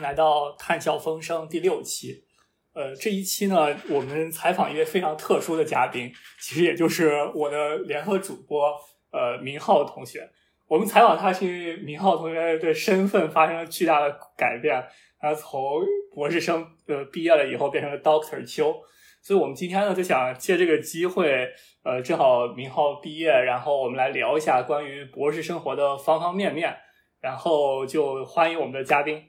来到《谈笑风生》第六期。呃，这一期呢，我们采访一位非常特殊的嘉宾，其实也就是我的联合主播，呃，明浩同学。我们采访他是因为明浩同学的身份发生了巨大的改变，他从博士生呃毕业了以后变成了 Doctor 邱，所以我们今天呢就想借这个机会，呃，正好明浩毕业，然后我们来聊一下关于博士生活的方方面面。然后就欢迎我们的嘉宾，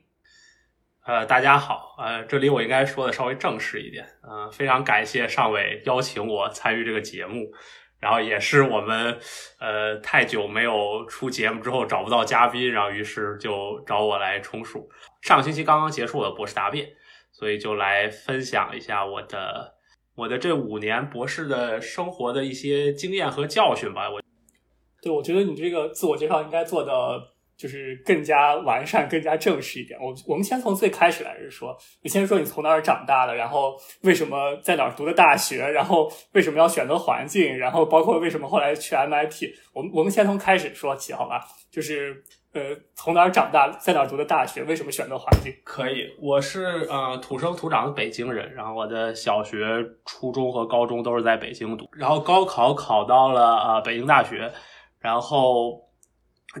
呃，大家好，呃，这里我应该说的稍微正式一点，嗯，非常感谢尚伟邀请我参与这个节目，然后也是我们呃太久没有出节目之后找不到嘉宾，然后于是就找我来充数。上个星期刚刚结束我的博士答辩，所以就来分享一下我的我的这五年博士的生活的一些经验和教训吧。我，对，我觉得你这个自我介绍应该做的。就是更加完善、更加正式一点。我我们先从最开始来说，你先说你从哪儿长大的，然后为什么在哪儿读的大学，然后为什么要选择环境，然后包括为什么后来去 MIT。我们我们先从开始说起，好吧？就是呃，从哪儿长大，在哪儿读的大学，为什么选择环境？可以，我是呃土生土长的北京人，然后我的小学、初中和高中都是在北京读，然后高考考到了呃北京大学，然后。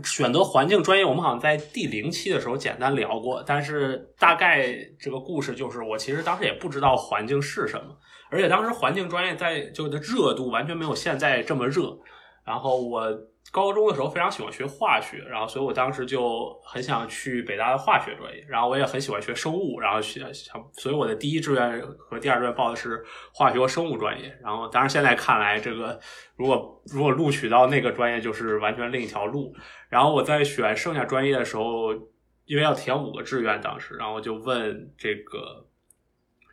选择环境专业，我们好像在第零期的时候简单聊过，但是大概这个故事就是，我其实当时也不知道环境是什么，而且当时环境专业在就的热度完全没有现在这么热，然后我。高中的时候非常喜欢学化学，然后所以我当时就很想去北大的化学专业，然后我也很喜欢学生物，然后学想，所以我的第一志愿和第二志愿报的是化学和生物专业。然后当然现在看来，这个如果如果录取到那个专业，就是完全另一条路。然后我在选剩下专业的时候，因为要填五个志愿，当时然后就问这个。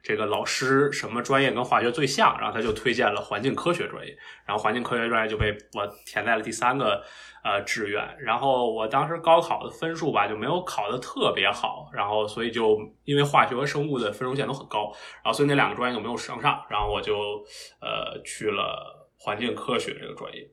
这个老师什么专业跟化学最像？然后他就推荐了环境科学专业，然后环境科学专业就被我填在了第三个呃志愿。然后我当时高考的分数吧就没有考的特别好，然后所以就因为化学和生物的分数线都很高，然后所以那两个专业就没有升上，然后我就呃去了环境科学这个专业。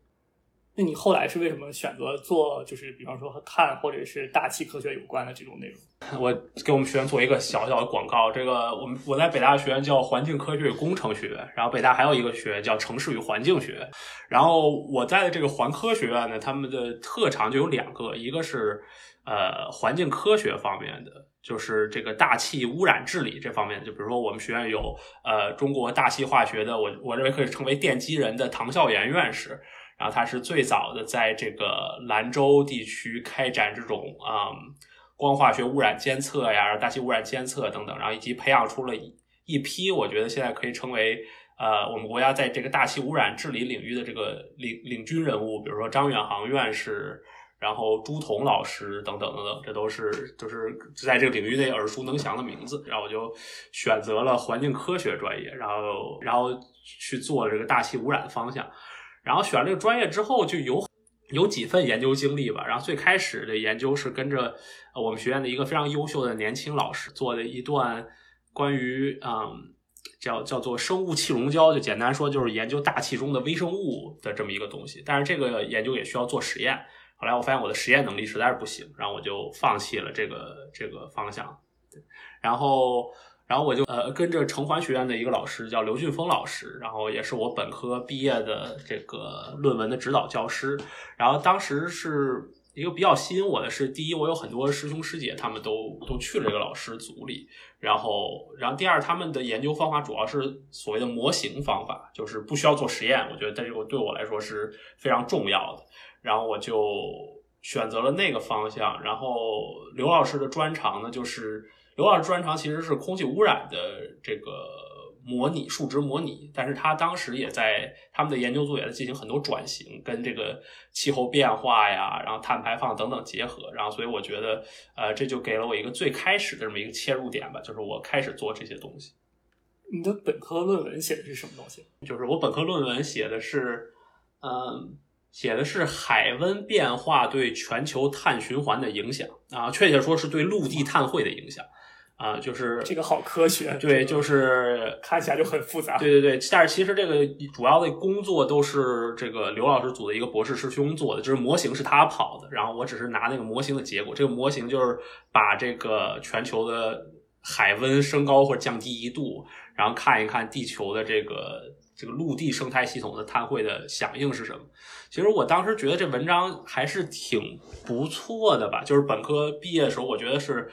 那你后来是为什么选择做，就是比方说和碳或者是大气科学有关的这种内容？我给我们学院做一个小小的广告。这个我们我在北大学院叫环境科学与工程学院，然后北大还有一个学院叫城市与环境学院。然后我在这个环科学院呢，他们的特长就有两个，一个是呃环境科学方面的，就是这个大气污染治理这方面。就比如说我们学院有呃中国大气化学的，我我认为可以称为奠基人的唐孝炎院士。然后他是最早的在这个兰州地区开展这种啊光化学污染监测呀、大气污染监测等等，然后以及培养出了一一批我觉得现在可以称为呃我们国家在这个大气污染治理领域的这个领领军人物，比如说张远航院士，然后朱彤老师等等等等，这都是就是在这个领域内耳熟能详的名字。然后我就选择了环境科学专业，然后然后去做这个大气污染的方向。然后选了这个专业之后，就有有几份研究经历吧。然后最开始的研究是跟着我们学院的一个非常优秀的年轻老师做的一段关于嗯叫叫做生物气溶胶，就简单说就是研究大气中的微生物的这么一个东西。但是这个研究也需要做实验。后来我发现我的实验能力实在是不行，然后我就放弃了这个这个方向。然后。然后我就呃跟着城环学院的一个老师叫刘俊峰老师，然后也是我本科毕业的这个论文的指导教师。然后当时是一个比较吸引我的是，第一我有很多师兄师姐，他们都都去了这个老师组里。然后，然后第二他们的研究方法主要是所谓的模型方法，就是不需要做实验。我觉得这个对我来说是非常重要的。然后我就选择了那个方向。然后刘老师的专长呢就是。刘老师专长其实是空气污染的这个模拟数值模拟，但是他当时也在他们的研究组也在进行很多转型，跟这个气候变化呀，然后碳排放等等结合，然后所以我觉得，呃，这就给了我一个最开始的这么一个切入点吧，就是我开始做这些东西。你的本科论文写的是什么东西？就是我本科论文写的是，嗯。写的是海温变化对全球碳循环的影响啊，确切说是对陆地碳汇的影响啊，就是这个好科学，对，就是看起来就很复杂。对对对，但是其实这个主要的工作都是这个刘老师组的一个博士师兄做的，就是模型是他跑的，然后我只是拿那个模型的结果。这个模型就是把这个全球的海温升高或者降低一度，然后看一看地球的这个这个陆地生态系统的碳汇的响应是什么。其实我当时觉得这文章还是挺不错的吧，就是本科毕业的时候，我觉得是。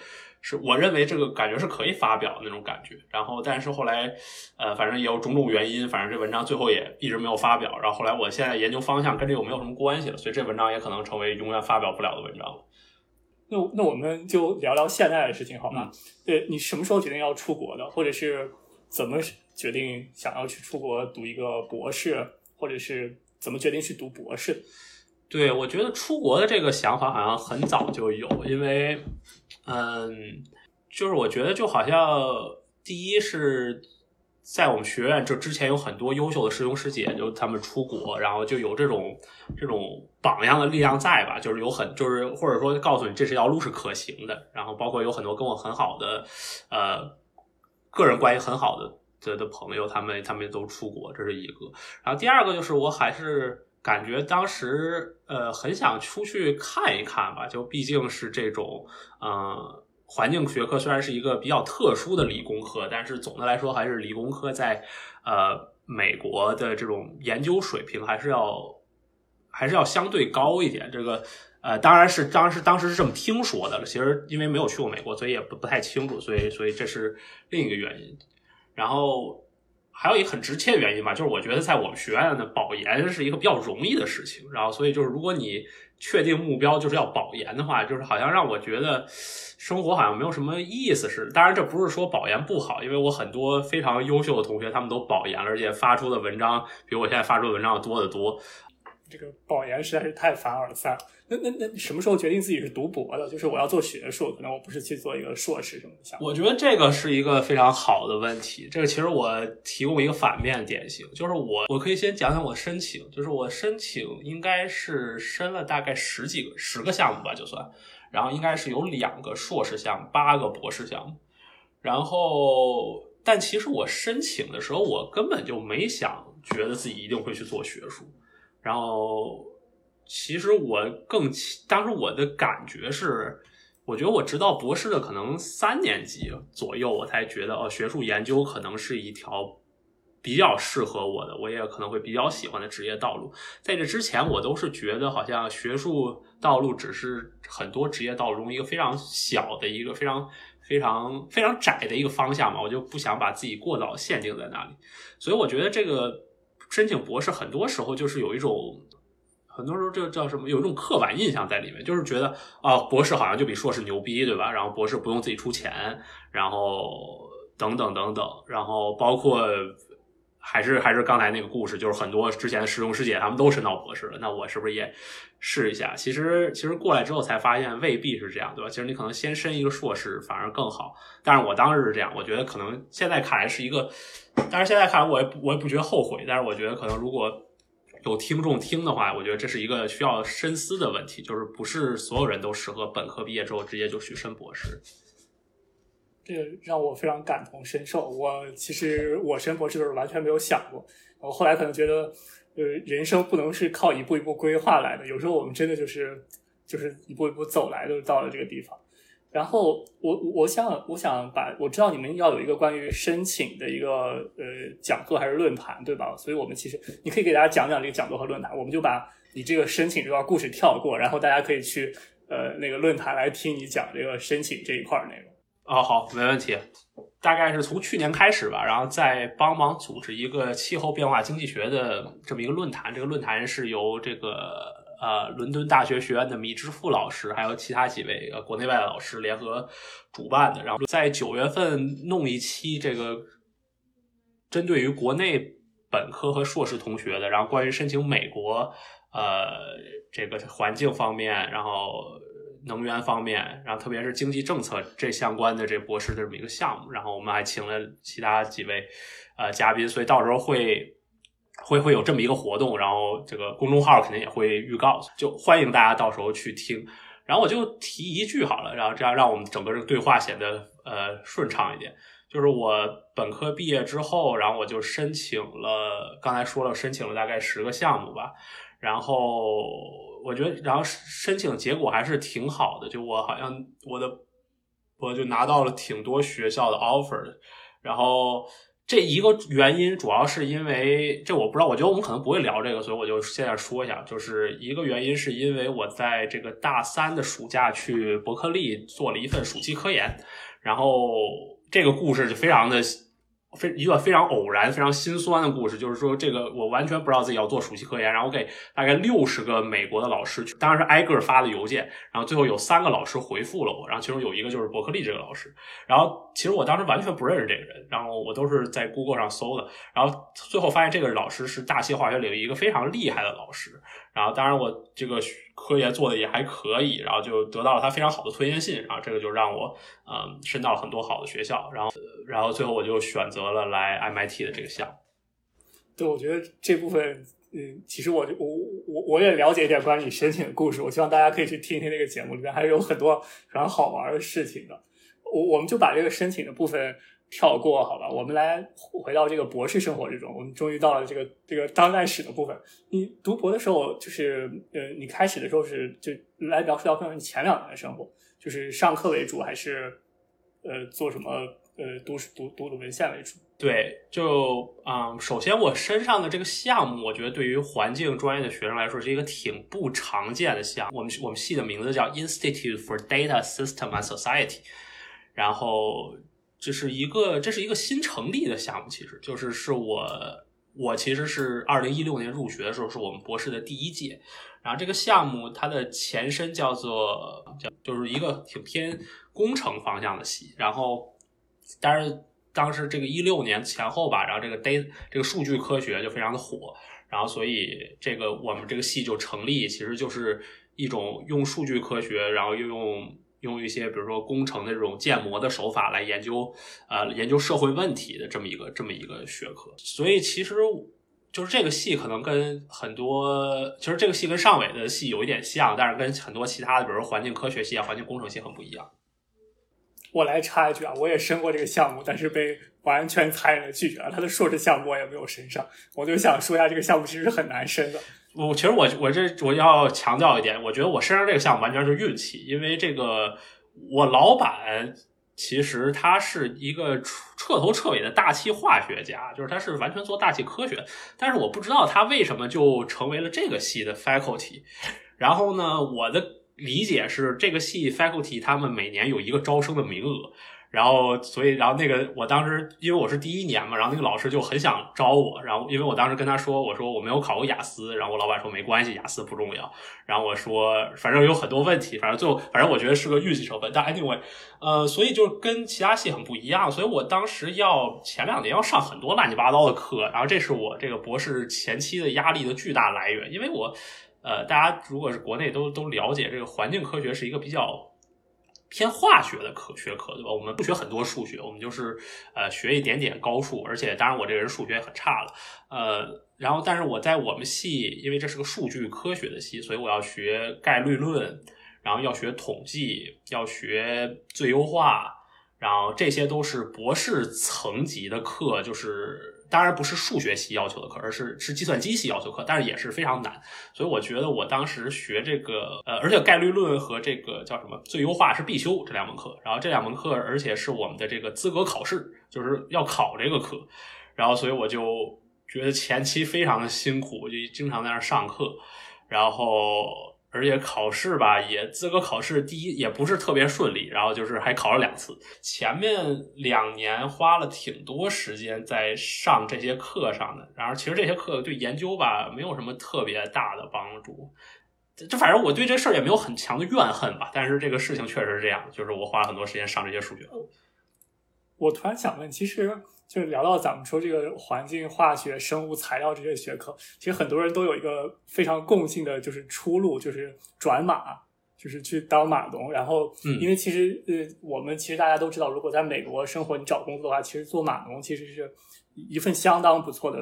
是我认为这个感觉是可以发表的那种感觉，然后但是后来，呃，反正也有种种原因，反正这文章最后也一直没有发表。然后后来我现在研究方向跟这个没有什么关系了，所以这文章也可能成为永远发表不了的文章了。那那我们就聊聊现在的事情好吗？对你什么时候决定要出国的，或者是怎么决定想要去出国读一个博士，或者是怎么决定去读博士？对我觉得出国的这个想法好像很早就有，因为。嗯，就是我觉得就好像第一是在我们学院，就之前有很多优秀的师兄师姐，就他们出国，然后就有这种这种榜样的力量在吧？就是有很就是或者说告诉你这是条路是可行的，然后包括有很多跟我很好的呃个人关系很好的的的朋友，他们他们都出国，这是一个。然后第二个就是我还是。感觉当时呃很想出去看一看吧，就毕竟是这种呃环境学科，虽然是一个比较特殊的理工科，但是总的来说还是理工科在呃美国的这种研究水平还是要还是要相对高一点。这个呃当然是当时当时是这么听说的了，其实因为没有去过美国，所以也不不太清楚，所以所以这是另一个原因。然后。还有一个很直切的原因吧，就是我觉得在我们学院的保研是一个比较容易的事情，然后所以就是如果你确定目标就是要保研的话，就是好像让我觉得生活好像没有什么意思似的。当然这不是说保研不好，因为我很多非常优秀的同学他们都保研了，而且发出的文章比我现在发出的文章要多得多。这个保研实在是太凡尔赛了。那那那什么时候决定自己是读博的？就是我要做学术，可能我不是去做一个硕士什么的项目。我觉得这个是一个非常好的问题。这个其实我提供一个反面典型，就是我我可以先讲讲我申请，就是我申请应该是申了大概十几个十个项目吧，就算，然后应该是有两个硕士项目，八个博士项目。然后，但其实我申请的时候，我根本就没想觉得自己一定会去做学术，然后。其实我更当时我的感觉是，我觉得我直到博士的可能三年级左右，我才觉得哦，学术研究可能是一条比较适合我的，我也可能会比较喜欢的职业道路。在这之前，我都是觉得好像学术道路只是很多职业道路中一个非常小的一个非常非常非常窄的一个方向嘛，我就不想把自己过早限定在那里。所以我觉得这个申请博士很多时候就是有一种。很多时候，这个叫什么？有一种刻板印象在里面，就是觉得啊，博士好像就比硕士牛逼，对吧？然后博士不用自己出钱，然后等等等等，然后包括还是还是刚才那个故事，就是很多之前的师兄师姐他们都申到博士了，那我是不是也试一下？其实其实过来之后才发现未必是这样，对吧？其实你可能先申一个硕士反而更好。但是我当时是这样，我觉得可能现在看来是一个，但是现在看来我也我也不觉得后悔。但是我觉得可能如果。有听众听的话，我觉得这是一个需要深思的问题，就是不是所有人都适合本科毕业之后直接就去申博士。这个让我非常感同身受。我其实我申博士的时候完全没有想过，我后来可能觉得，呃，人生不能是靠一步一步规划来的，有时候我们真的就是就是一步一步走来就，到了这个地方。然后我我想我想把我知道你们要有一个关于申请的一个呃讲座还是论坛对吧？所以我们其实你可以给大家讲讲这个讲座和论坛，我们就把你这个申请这段故事跳过，然后大家可以去呃那个论坛来听你讲这个申请这一块内容。哦，好，没问题。大概是从去年开始吧，然后再帮忙组织一个气候变化经济学的这么一个论坛，这个论坛是由这个。呃，伦敦大学学院的米之富老师，还有其他几位呃国内外的老师联合主办的，然后在九月份弄一期这个针对于国内本科和硕士同学的，然后关于申请美国呃这个环境方面，然后能源方面，然后特别是经济政策这相关的这博士的这么一个项目，然后我们还请了其他几位呃嘉宾，所以到时候会。会会有这么一个活动，然后这个公众号肯定也会预告，就欢迎大家到时候去听。然后我就提一句好了，然后这样让我们整个这个对话显得呃顺畅一点。就是我本科毕业之后，然后我就申请了，刚才说了，申请了大概十个项目吧。然后我觉得，然后申请结果还是挺好的，就我好像我的我就拿到了挺多学校的 offer。然后这一个原因主要是因为这我不知道，我觉得我们可能不会聊这个，所以我就现在说一下，就是一个原因是因为我在这个大三的暑假去伯克利做了一份暑期科研，然后。这个故事就非常的非一段非常偶然、非常心酸的故事，就是说这个我完全不知道自己要做暑期科研，然后给大概六十个美国的老师，当然是挨个发的邮件，然后最后有三个老师回复了我，然后其中有一个就是伯克利这个老师，然后其实我当时完全不认识这个人，然后我都是在 Google 上搜的，然后最后发现这个老师是大气化学领域一个非常厉害的老师，然后当然我这个。科研做的也还可以，然后就得到了他非常好的推荐信，然后这个就让我嗯申到了很多好的学校，然后然后最后我就选择了来 MIT 的这个项目。对，我觉得这部分嗯，其实我我我我也了解一点关于你申请的故事，我希望大家可以去听一听那个节目里面还是有很多非常好玩的事情的。我我们就把这个申请的部分。跳过好吧，我们来回到这个博士生活之中。我们终于到了这个这个当代史的部分。你读博的时候，就是呃，你开始的时候是就来描述到可能你前两年的生活，就是上课为主，还是呃做什么呃读读读的文献为主？对，就嗯，首先我身上的这个项目，我觉得对于环境专业的学生来说是一个挺不常见的项目。我们我们系的名字叫 Institute for Data System and Society，然后。这是一个，这是一个新成立的项目，其实就是是我，我其实是二零一六年入学的时候，是我们博士的第一届。然后这个项目它的前身叫做叫，就是一个挺偏工程方向的系。然后，但是当时这个一六年前后吧，然后这个 data 这个数据科学就非常的火，然后所以这个我们这个系就成立，其实就是一种用数据科学，然后又用。用一些比如说工程的这种建模的手法来研究，呃，研究社会问题的这么一个这么一个学科，所以其实就是这个系可能跟很多，其实这个系跟上尾的系有一点像，但是跟很多其他的，比如说环境科学系啊、环境工程系很不一样。我来插一句啊，我也申过这个项目，但是被完全残忍的拒绝了。他的硕士项目我也没有申上，我就想说一下，这个项目其实是很难申的。我其实我我这我要强调一点，我觉得我身上这个项目完全是运气，因为这个我老板其实他是一个彻头彻尾的大气化学家，就是他是完全做大气科学，但是我不知道他为什么就成为了这个系的 faculty。然后呢，我的理解是这个系 faculty 他们每年有一个招生的名额。然后，所以，然后那个，我当时因为我是第一年嘛，然后那个老师就很想招我，然后因为我当时跟他说，我说我没有考过雅思，然后我老板说没关系，雅思不重要。然后我说，反正有很多问题，反正最后，反正我觉得是个运气成分。但 anyway，呃，所以就是跟其他系很不一样，所以我当时要前两年要上很多乱七八糟的课，然后这是我这个博士前期的压力的巨大来源，因为我，呃，大家如果是国内都都了解，这个环境科学是一个比较。偏化学的科学科，对吧？我们不学很多数学，我们就是呃学一点点高数，而且当然我这个人数学也很差了，呃，然后但是我在我们系，因为这是个数据科学的系，所以我要学概率论，然后要学统计，要学最优化，然后这些都是博士层级的课，就是。当然不是数学系要求的课，而是是计算机系要求课，但是也是非常难。所以我觉得我当时学这个，呃，而且概率论和这个叫什么最优化是必修这两门课，然后这两门课而且是我们的这个资格考试，就是要考这个课。然后所以我就觉得前期非常的辛苦，就经常在那上课，然后。而且考试吧，也资格考试第一也不是特别顺利，然后就是还考了两次。前面两年花了挺多时间在上这些课上的，然后其实这些课对研究吧没有什么特别大的帮助。就反正我对这事儿也没有很强的怨恨吧，但是这个事情确实是这样，就是我花了很多时间上这些数学。我突然想问，其实。就是聊到咱们说这个环境化学、生物材料这些学科，其实很多人都有一个非常共性的，就是出路，就是转码，就是去当码农。然后，因为其实呃，我们其实大家都知道，如果在美国生活，你找工作的话，其实做码农其实是一份相当不错的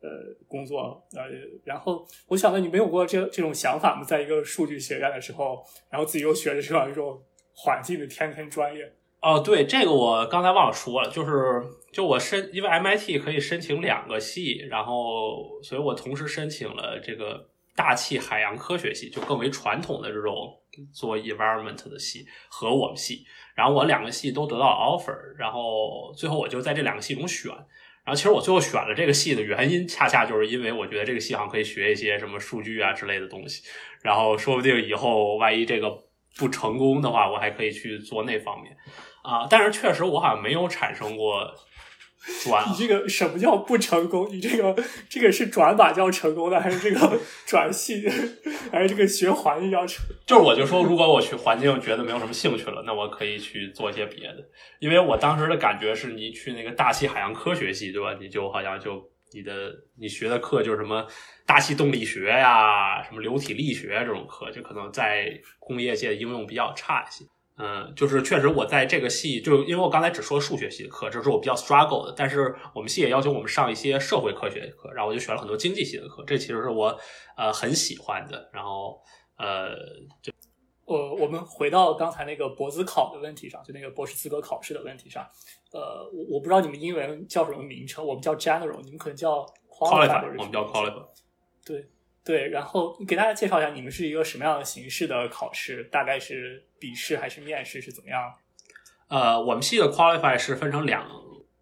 呃工作，呃，然后我想问你，没有过这这种想法吗？在一个数据学院的时候，然后自己又学的这样一种环境的天天专业。哦，对，这个我刚才忘了说了，就是就我申，因为 MIT 可以申请两个系，然后所以我同时申请了这个大气海洋科学系，就更为传统的这种做 environment 的系和我们系，然后我两个系都得到 offer，然后最后我就在这两个系中选，然后其实我最后选了这个系的原因，恰恰就是因为我觉得这个系好像可以学一些什么数据啊之类的东西，然后说不定以后万一这个不成功的话，我还可以去做那方面。啊，但是确实我好像没有产生过转。你这个什么叫不成功？你这个这个是转把叫成功的，还是这个 转系，还是这个学环境要成？就是我就说，如果我去环境觉得没有什么兴趣了，那我可以去做一些别的。因为我当时的感觉是，你去那个大气海洋科学系，对吧？你就好像就你的你学的课就是什么大气动力学呀，什么流体力学这种课，就可能在工业界应用比较差一些。嗯，就是确实，我在这个系，就因为我刚才只说数学系的课，这是我比较 struggle 的。但是我们系也要求我们上一些社会科学的课，然后我就选了很多经济系的课，这其实是我呃很喜欢的。然后呃，就我我们回到刚才那个博子考的问题上，就那个博士资格考试的问题上。呃，我我不知道你们英文叫什么名称，我们叫 general，你们可能叫 qualified，我们叫 qualified。对。对，然后给大家介绍一下，你们是一个什么样的形式的考试？大概是笔试还是面试？是怎么样？呃，我们系的 qualify 是分成两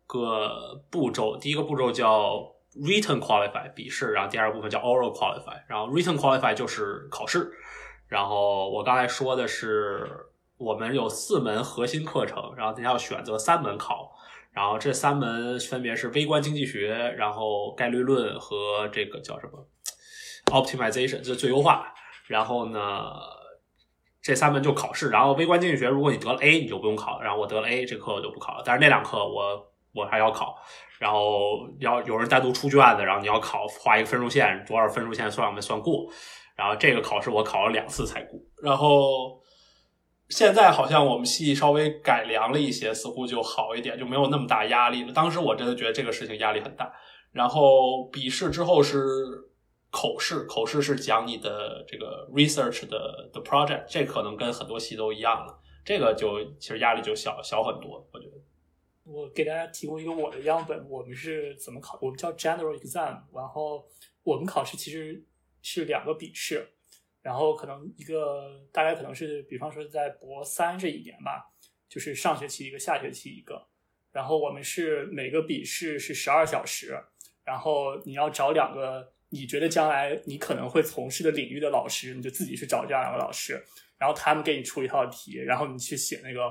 个步骤，第一个步骤叫 written qualify 笔试，然后第二个部分叫 oral qualify。然后 written qualify 就是考试。然后我刚才说的是，我们有四门核心课程，然后你要选择三门考，然后这三门分别是微观经济学，然后概率论和这个叫什么？Optimization 就最优化，然后呢，这三门就考试。然后微观经济学，如果你得了 A，你就不用考。然后我得了 A，这课我就不考了。但是那两课我我还要考，然后要有人单独出卷子，然后你要考，画一个分数线，多少分数线算我们算过。然后这个考试我考了两次才过。然后现在好像我们系稍微改良了一些，似乎就好一点，就没有那么大压力了。当时我真的觉得这个事情压力很大。然后笔试之后是。口试，口试是讲你的这个 research 的的 project，这可能跟很多系都一样了，这个就其实压力就小小很多，我觉得。我给大家提供一个我的样本，我们是怎么考？我们叫 general exam，然后我们考试其实是两个笔试，然后可能一个大概可能是，比方说在博三这一年吧，就是上学期一个，下学期一个，然后我们是每个笔试是十二小时，然后你要找两个。你觉得将来你可能会从事的领域的老师，你就自己去找这样两个老师，然后他们给你出一套题，然后你去写那个，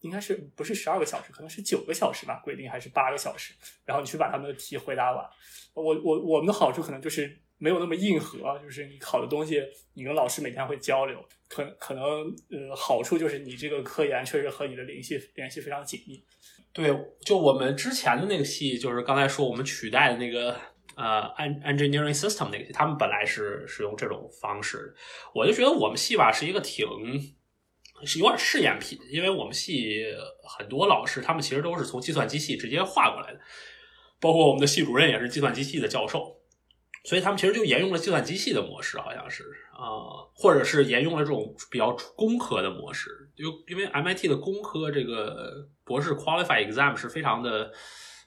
应该是不是十二个小时，可能是九个小时吧，规定还是八个小时，然后你去把他们的题回答完。我我我们的好处可能就是没有那么硬核，就是你考的东西，你跟老师每天会交流，可可能呃好处就是你这个科研确实和你的联系联系非常紧密。对，就我们之前的那个系，就是刚才说我们取代的那个。呃，an，engineering system 那个，他们本来是是用这种方式，我就觉得我们系吧是一个挺是有点试验品，因为我们系很多老师他们其实都是从计算机系直接划过来的，包括我们的系主任也是计算机系的教授，所以他们其实就沿用了计算机系的模式，好像是啊，或者是沿用了这种比较工科的模式，就因为 MIT 的工科这个博士 qualify exam 是非常的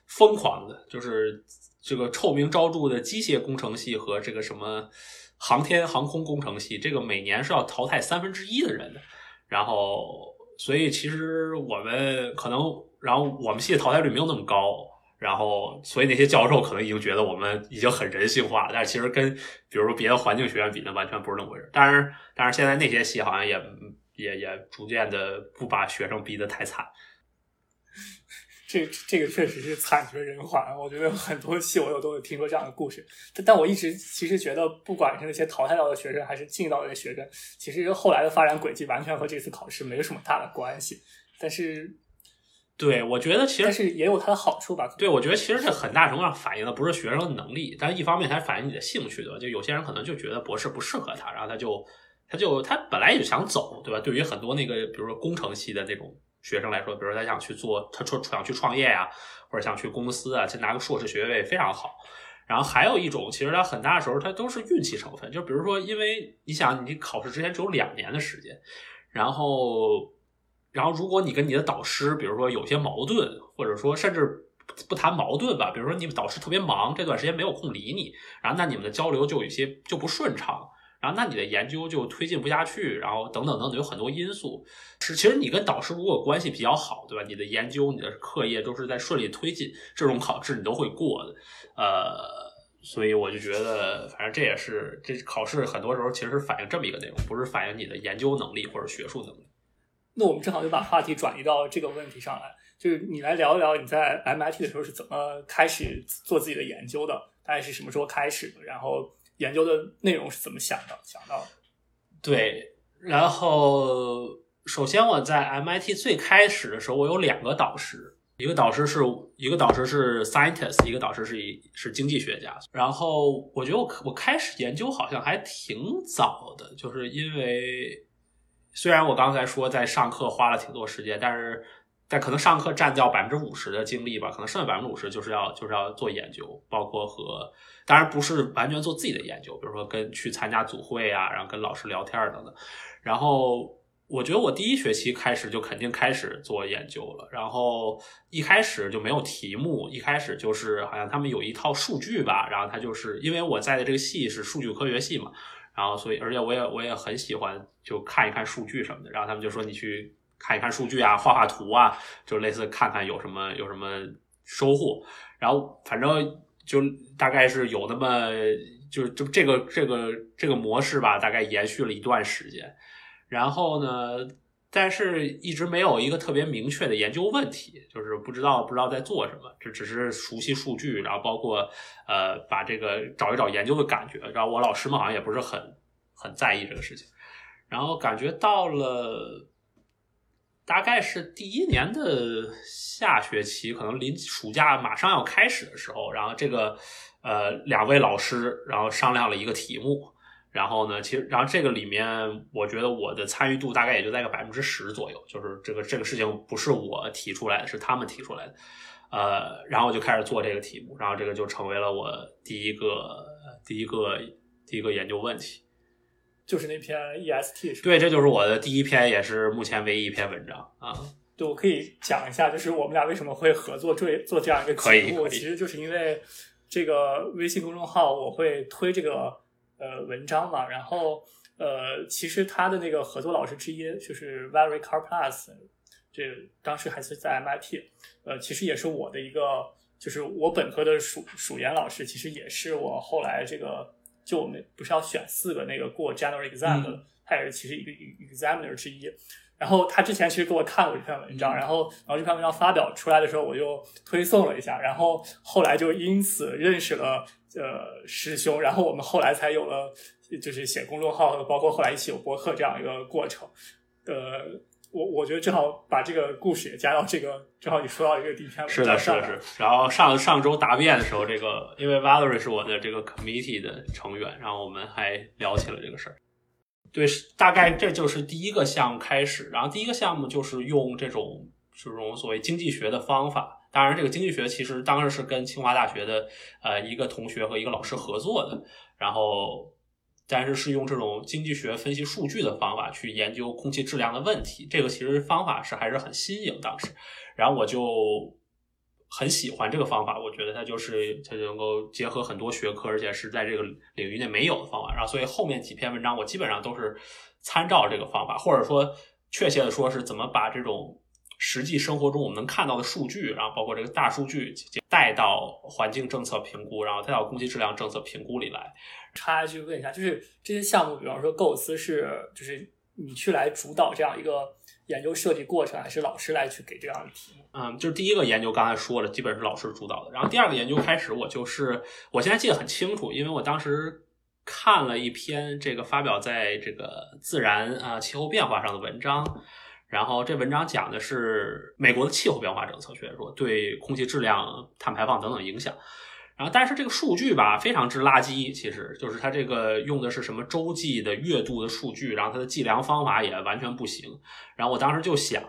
疯狂的，就是。这个臭名昭著的机械工程系和这个什么航天航空工程系，这个每年是要淘汰三分之一的人的。然后，所以其实我们可能，然后我们系淘汰率没有那么高。然后，所以那些教授可能已经觉得我们已经很人性化，但是其实跟比如说别的环境学院比，那完全不是那么回事。但是，但是现在那些系好像也也也逐渐的不把学生逼得太惨。这这个确实是惨绝人寰，我觉得很多戏我有都有听说这样的故事，但但我一直其实觉得，不管是那些淘汰掉的学生，还是进到的学生，其实后来的发展轨迹完全和这次考试没有什么大的关系。但是，对我觉得其实但是也有它的好处吧。对，我觉得其实这很大程度上反映的不是学生的能力，但是一方面它反映你的兴趣，对吧？就有些人可能就觉得博士不适合他，然后他就他就他本来也就想走，对吧？对于很多那个比如说工程系的那种。学生来说，比如说他想去做，他说想去创业呀，或者想去公司啊，去拿个硕士学位非常好。然后还有一种，其实它很大的时候它都是运气成分，就比如说，因为你想，你考试之前只有两年的时间，然后，然后如果你跟你的导师，比如说有些矛盾，或者说甚至不谈矛盾吧，比如说你导师特别忙，这段时间没有空理你，然后那你们的交流就有些就不顺畅。然后，那你的研究就推进不下去，然后等等等等，有很多因素。是，其实你跟导师如果关系比较好，对吧？你的研究、你的课业都是在顺利推进，这种考试你都会过的。呃，所以我就觉得，反正这也是这考试很多时候其实是反映这么一个内容，不是反映你的研究能力或者学术能力。那我们正好就把话题转移到这个问题上来，就是你来聊一聊你在 MIT 的时候是怎么开始做自己的研究的，大概是什么时候开始的，然后。研究的内容是怎么想的？想到的对，然后首先我在 MIT 最开始的时候，我有两个导师，一个导师是一个导师是 scientist，一个导师是一是经济学家。然后我觉得我我开始研究好像还挺早的，就是因为虽然我刚才说在上课花了挺多时间，但是。但可能上课占掉百分之五十的精力吧，可能剩下百分之五十就是要就是要做研究，包括和当然不是完全做自己的研究，比如说跟去参加组会啊，然后跟老师聊天等等。然后我觉得我第一学期开始就肯定开始做研究了，然后一开始就没有题目，一开始就是好像他们有一套数据吧，然后他就是因为我在的这个系是数据科学系嘛，然后所以而且我也我也很喜欢就看一看数据什么的，然后他们就说你去。看一看数据啊，画画图啊，就类似看看有什么有什么收获，然后反正就大概是有那么就就这个这个这个模式吧，大概延续了一段时间。然后呢，但是一直没有一个特别明确的研究问题，就是不知道不知道在做什么，这只是熟悉数据，然后包括呃把这个找一找研究的感觉。然后我老师们好像也不是很很在意这个事情，然后感觉到了。大概是第一年的下学期，可能临暑假马上要开始的时候，然后这个呃两位老师，然后商量了一个题目，然后呢，其实然后这个里面，我觉得我的参与度大概也就在个百分之十左右，就是这个这个事情不是我提出来的，是他们提出来的，呃，然后我就开始做这个题目，然后这个就成为了我第一个第一个第一个研究问题。就是那篇 EST 是对，这就是我的第一篇，也是目前唯一一篇文章啊。对，我可以讲一下，就是我们俩为什么会合作做做这样一个节目，其实就是因为这个微信公众号我会推这个呃文章嘛，然后呃，其实他的那个合作老师之一就是 Valerie Carplus，这当时还是在 MIT，呃，其实也是我的一个，就是我本科的属属研老师，其实也是我后来这个。就我们不是要选四个那个过 general exam 的，他也是其实一个 examiner 之一。然后他之前其实给我看过一篇文章，然后然后这篇文章发表出来的时候，我就推送了一下。然后后来就因此认识了呃师兄，然后我们后来才有了就是写公众号，包括后来一起有博客这样一个过程。呃。我我觉得正好把这个故事也加到这个，正好你说到一个第一篇是的，是的，是。然后上上周答辩的时候，这个因为 Valerie 是我的这个 committee 的成员，然后我们还聊起了这个事儿。对，大概这就是第一个项目开始。然后第一个项目就是用这种这种所谓经济学的方法。当然，这个经济学其实当时是跟清华大学的呃一个同学和一个老师合作的。然后。但是是用这种经济学分析数据的方法去研究空气质量的问题，这个其实方法是还是很新颖当时，然后我就很喜欢这个方法，我觉得它就是它就能够结合很多学科，而且是在这个领域内没有的方法，然后所以后面几篇文章我基本上都是参照这个方法，或者说确切的说是怎么把这种实际生活中我们能看到的数据，然后包括这个大数据带到环境政策评估，然后带到空气质量政策评估里来。插一句问一下，就是这些项目，比方说构思是，就是你去来主导这样一个研究设计过程，还是老师来去给这样的题目？嗯，就是第一个研究刚才说了，基本是老师主导的。然后第二个研究开始，我就是我现在记得很清楚，因为我当时看了一篇这个发表在这个《自然》啊气候变化上的文章，然后这文章讲的是美国的气候变化政策，学说对空气质量、碳排放等等影响。然后，但是这个数据吧，非常之垃圾。其实就是它这个用的是什么洲际的月度的数据，然后它的计量方法也完全不行。然后我当时就想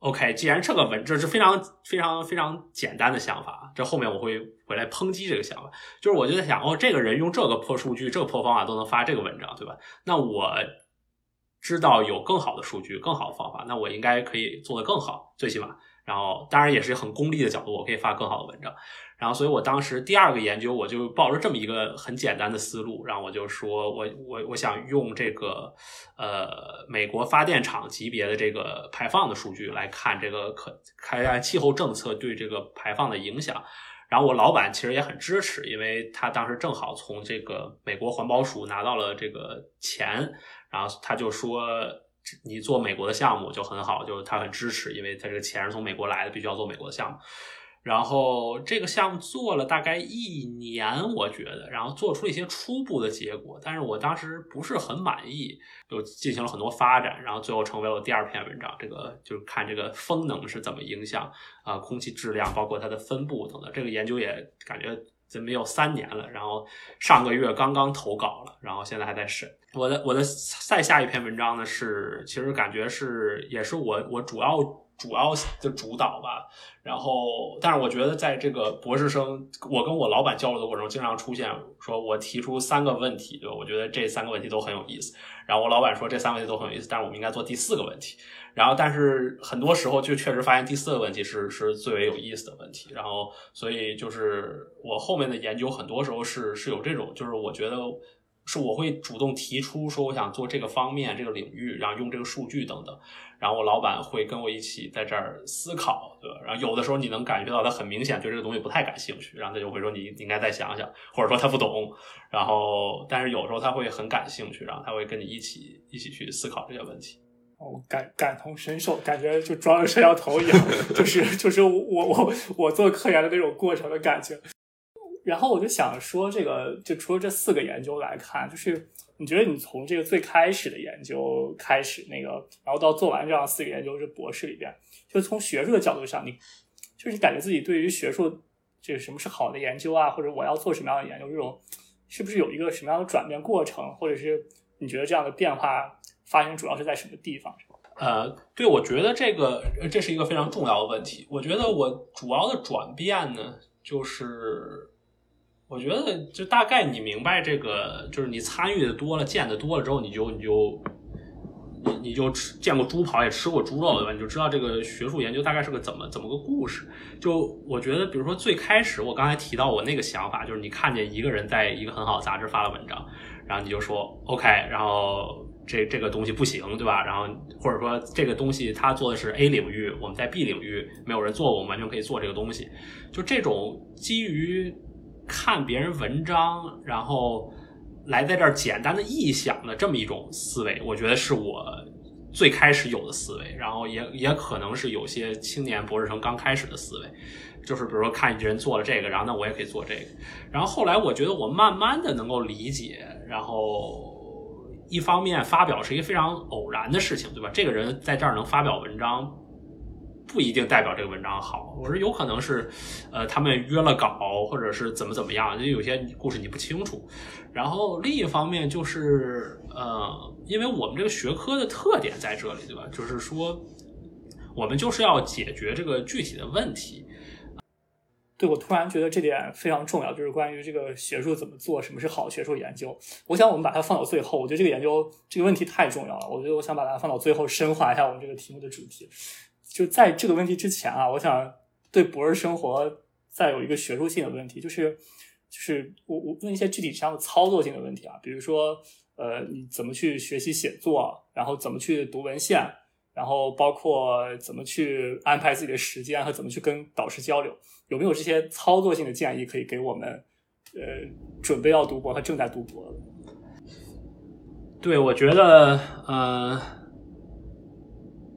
，OK，既然这个文这是非常非常非常简单的想法，这后面我会回来抨击这个想法。就是我就在想，哦，这个人用这个破数据、这个破方法都能发这个文章，对吧？那我知道有更好的数据、更好的方法，那我应该可以做得更好，最起码。然后，当然也是很功利的角度，我可以发更好的文章。然后，所以我当时第二个研究，我就抱着这么一个很简单的思路，然后我就说我我我想用这个呃美国发电厂级别的这个排放的数据来看这个可看气候政策对这个排放的影响。然后我老板其实也很支持，因为他当时正好从这个美国环保署拿到了这个钱，然后他就说。你做美国的项目就很好，就是他很支持，因为他这个钱是从美国来的，必须要做美国的项目。然后这个项目做了大概一年，我觉得，然后做出了一些初步的结果，但是我当时不是很满意，又进行了很多发展，然后最后成为了第二篇文章。这个就是看这个风能是怎么影响啊空气质量，包括它的分布等等。这个研究也感觉怎么有三年了，然后上个月刚刚投稿了，然后现在还在审。我的我的再下一篇文章呢是，其实感觉是也是我我主要主要的主导吧。然后，但是我觉得在这个博士生，我跟我老板交流的过程中，经常出现说我提出三个问题，对吧？我觉得这三个问题都很有意思。然后我老板说这三个问题都很有意思，但是我们应该做第四个问题。然后，但是很多时候就确实发现第四个问题是是最为有意思的问题。然后，所以就是我后面的研究很多时候是是有这种，就是我觉得。是我会主动提出说我想做这个方面这个领域，然后用这个数据等等，然后我老板会跟我一起在这儿思考，对吧？然后有的时候你能感觉到他很明显对这个东西不太感兴趣，然后他就会说你应该再想想，或者说他不懂，然后但是有时候他会很感兴趣，然后他会跟你一起一起去思考这些问题。哦，感感同身受，感觉就装着摄像头一样，就是就是我我我做科研的那种过程的感觉。然后我就想说，这个就除了这四个研究来看，就是你觉得你从这个最开始的研究开始，那个，然后到做完这样四个研究，这博士里边，就从学术的角度上，你就是感觉自己对于学术这个什么是好的研究啊，或者我要做什么样的研究，这种是不是有一个什么样的转变过程，或者是你觉得这样的变化发生主要是在什么地方？呃，对，我觉得这个这是一个非常重要的问题。我觉得我主要的转变呢，就是。我觉得就大概你明白这个，就是你参与的多了，见的多了之后，你就你就你你就吃见过猪跑，也吃过猪肉，对吧？你就知道这个学术研究大概是个怎么怎么个故事。就我觉得，比如说最开始我刚才提到我那个想法，就是你看见一个人在一个很好的杂志发了文章，然后你就说 OK，然后这这个东西不行，对吧？然后或者说这个东西他做的是 A 领域，我们在 B 领域没有人做，我们完全可以做这个东西。就这种基于。看别人文章，然后来在这儿简单的臆想的这么一种思维，我觉得是我最开始有的思维，然后也也可能是有些青年博士生刚开始的思维，就是比如说看一人做了这个，然后那我也可以做这个。然后后来我觉得我慢慢的能够理解，然后一方面发表是一个非常偶然的事情，对吧？这个人在这儿能发表文章。不一定代表这个文章好，我说有可能是，呃，他们约了稿，或者是怎么怎么样，就有些故事你不清楚。然后另一方面就是，呃，因为我们这个学科的特点在这里，对吧？就是说，我们就是要解决这个具体的问题。对我突然觉得这点非常重要，就是关于这个学术怎么做，什么是好学术研究。我想我们把它放到最后，我觉得这个研究这个问题太重要了，我觉得我想把它放到最后，深化一下我们这个题目的主题。就在这个问题之前啊，我想对博士生活再有一个学术性的问题，就是就是我我问一些具体上的操作性的问题啊，比如说呃，你怎么去学习写作，然后怎么去读文献，然后包括怎么去安排自己的时间和怎么去跟导师交流，有没有这些操作性的建议可以给我们呃准备要读博和正在读博的？对，我觉得呃。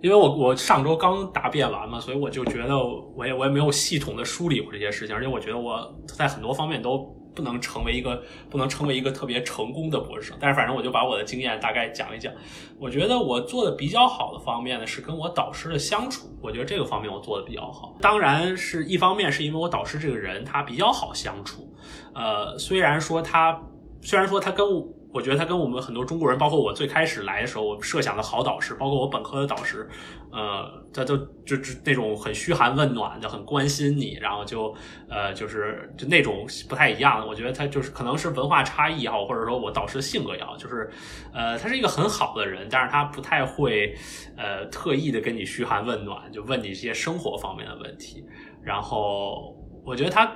因为我我上周刚答辩完嘛，所以我就觉得我也我也没有系统的梳理过这些事情，而且我觉得我在很多方面都不能成为一个不能成为一个特别成功的博士生。但是反正我就把我的经验大概讲一讲。我觉得我做的比较好的方面呢，是跟我导师的相处。我觉得这个方面我做的比较好。当然是一方面是因为我导师这个人他比较好相处。呃，虽然说他虽然说他跟我我觉得他跟我们很多中国人，包括我最开始来的时候，我设想的好导师，包括我本科的导师，呃，他都就就那种很嘘寒问暖的，很关心你，然后就呃，就是就那种不太一样。我觉得他就是可能是文化差异也好，或者说我导师的性格也好，就是呃，他是一个很好的人，但是他不太会呃特意的跟你嘘寒问暖，就问你一些生活方面的问题。然后我觉得他。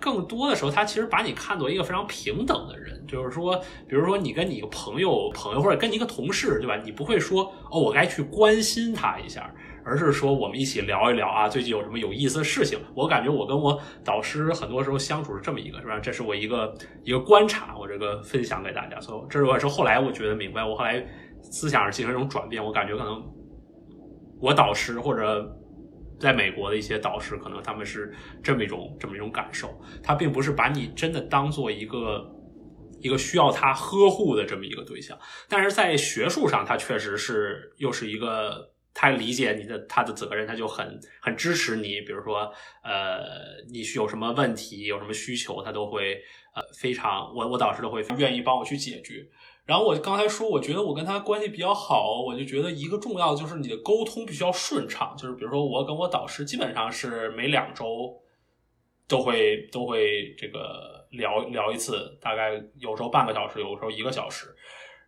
更多的时候，他其实把你看作一个非常平等的人，就是说，比如说你跟你一个朋友、朋友或者跟你一个同事，对吧？你不会说哦，我该去关心他一下，而是说我们一起聊一聊啊，最近有什么有意思的事情。我感觉我跟我导师很多时候相处是这么一个，是吧？这是我一个一个观察，我这个分享给大家。所以这是我是后来我觉得明白，我后来思想上进行一种转变，我感觉可能我导师或者。在美国的一些导师，可能他们是这么一种这么一种感受，他并不是把你真的当做一个一个需要他呵护的这么一个对象，但是在学术上，他确实是又是一个他理解你的他的责任，他就很很支持你，比如说呃，你有什么问题，有什么需求，他都会呃非常我我导师都会愿意帮我去解决。然后我刚才说，我觉得我跟他关系比较好，我就觉得一个重要的就是你的沟通必须要顺畅。就是比如说，我跟我导师基本上是每两周都会都会这个聊聊一次，大概有时候半个小时，有时候一个小时。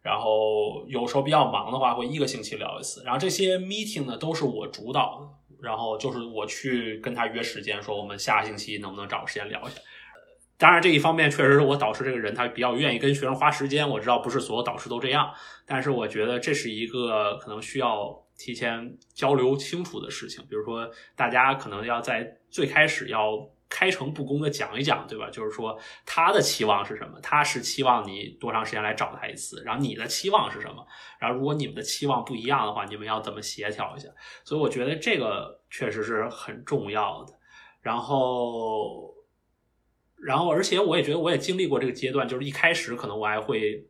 然后有时候比较忙的话，会一个星期聊一次。然后这些 meeting 呢都是我主导的，然后就是我去跟他约时间，说我们下个星期能不能找个时间聊一下。当然，这一方面确实是我导师这个人，他比较愿意跟学生花时间。我知道不是所有导师都这样，但是我觉得这是一个可能需要提前交流清楚的事情。比如说，大家可能要在最开始要开诚布公的讲一讲，对吧？就是说他的期望是什么，他是期望你多长时间来找他一次，然后你的期望是什么？然后如果你们的期望不一样的话，你们要怎么协调一下？所以我觉得这个确实是很重要的。然后。然后，而且我也觉得，我也经历过这个阶段，就是一开始可能我还会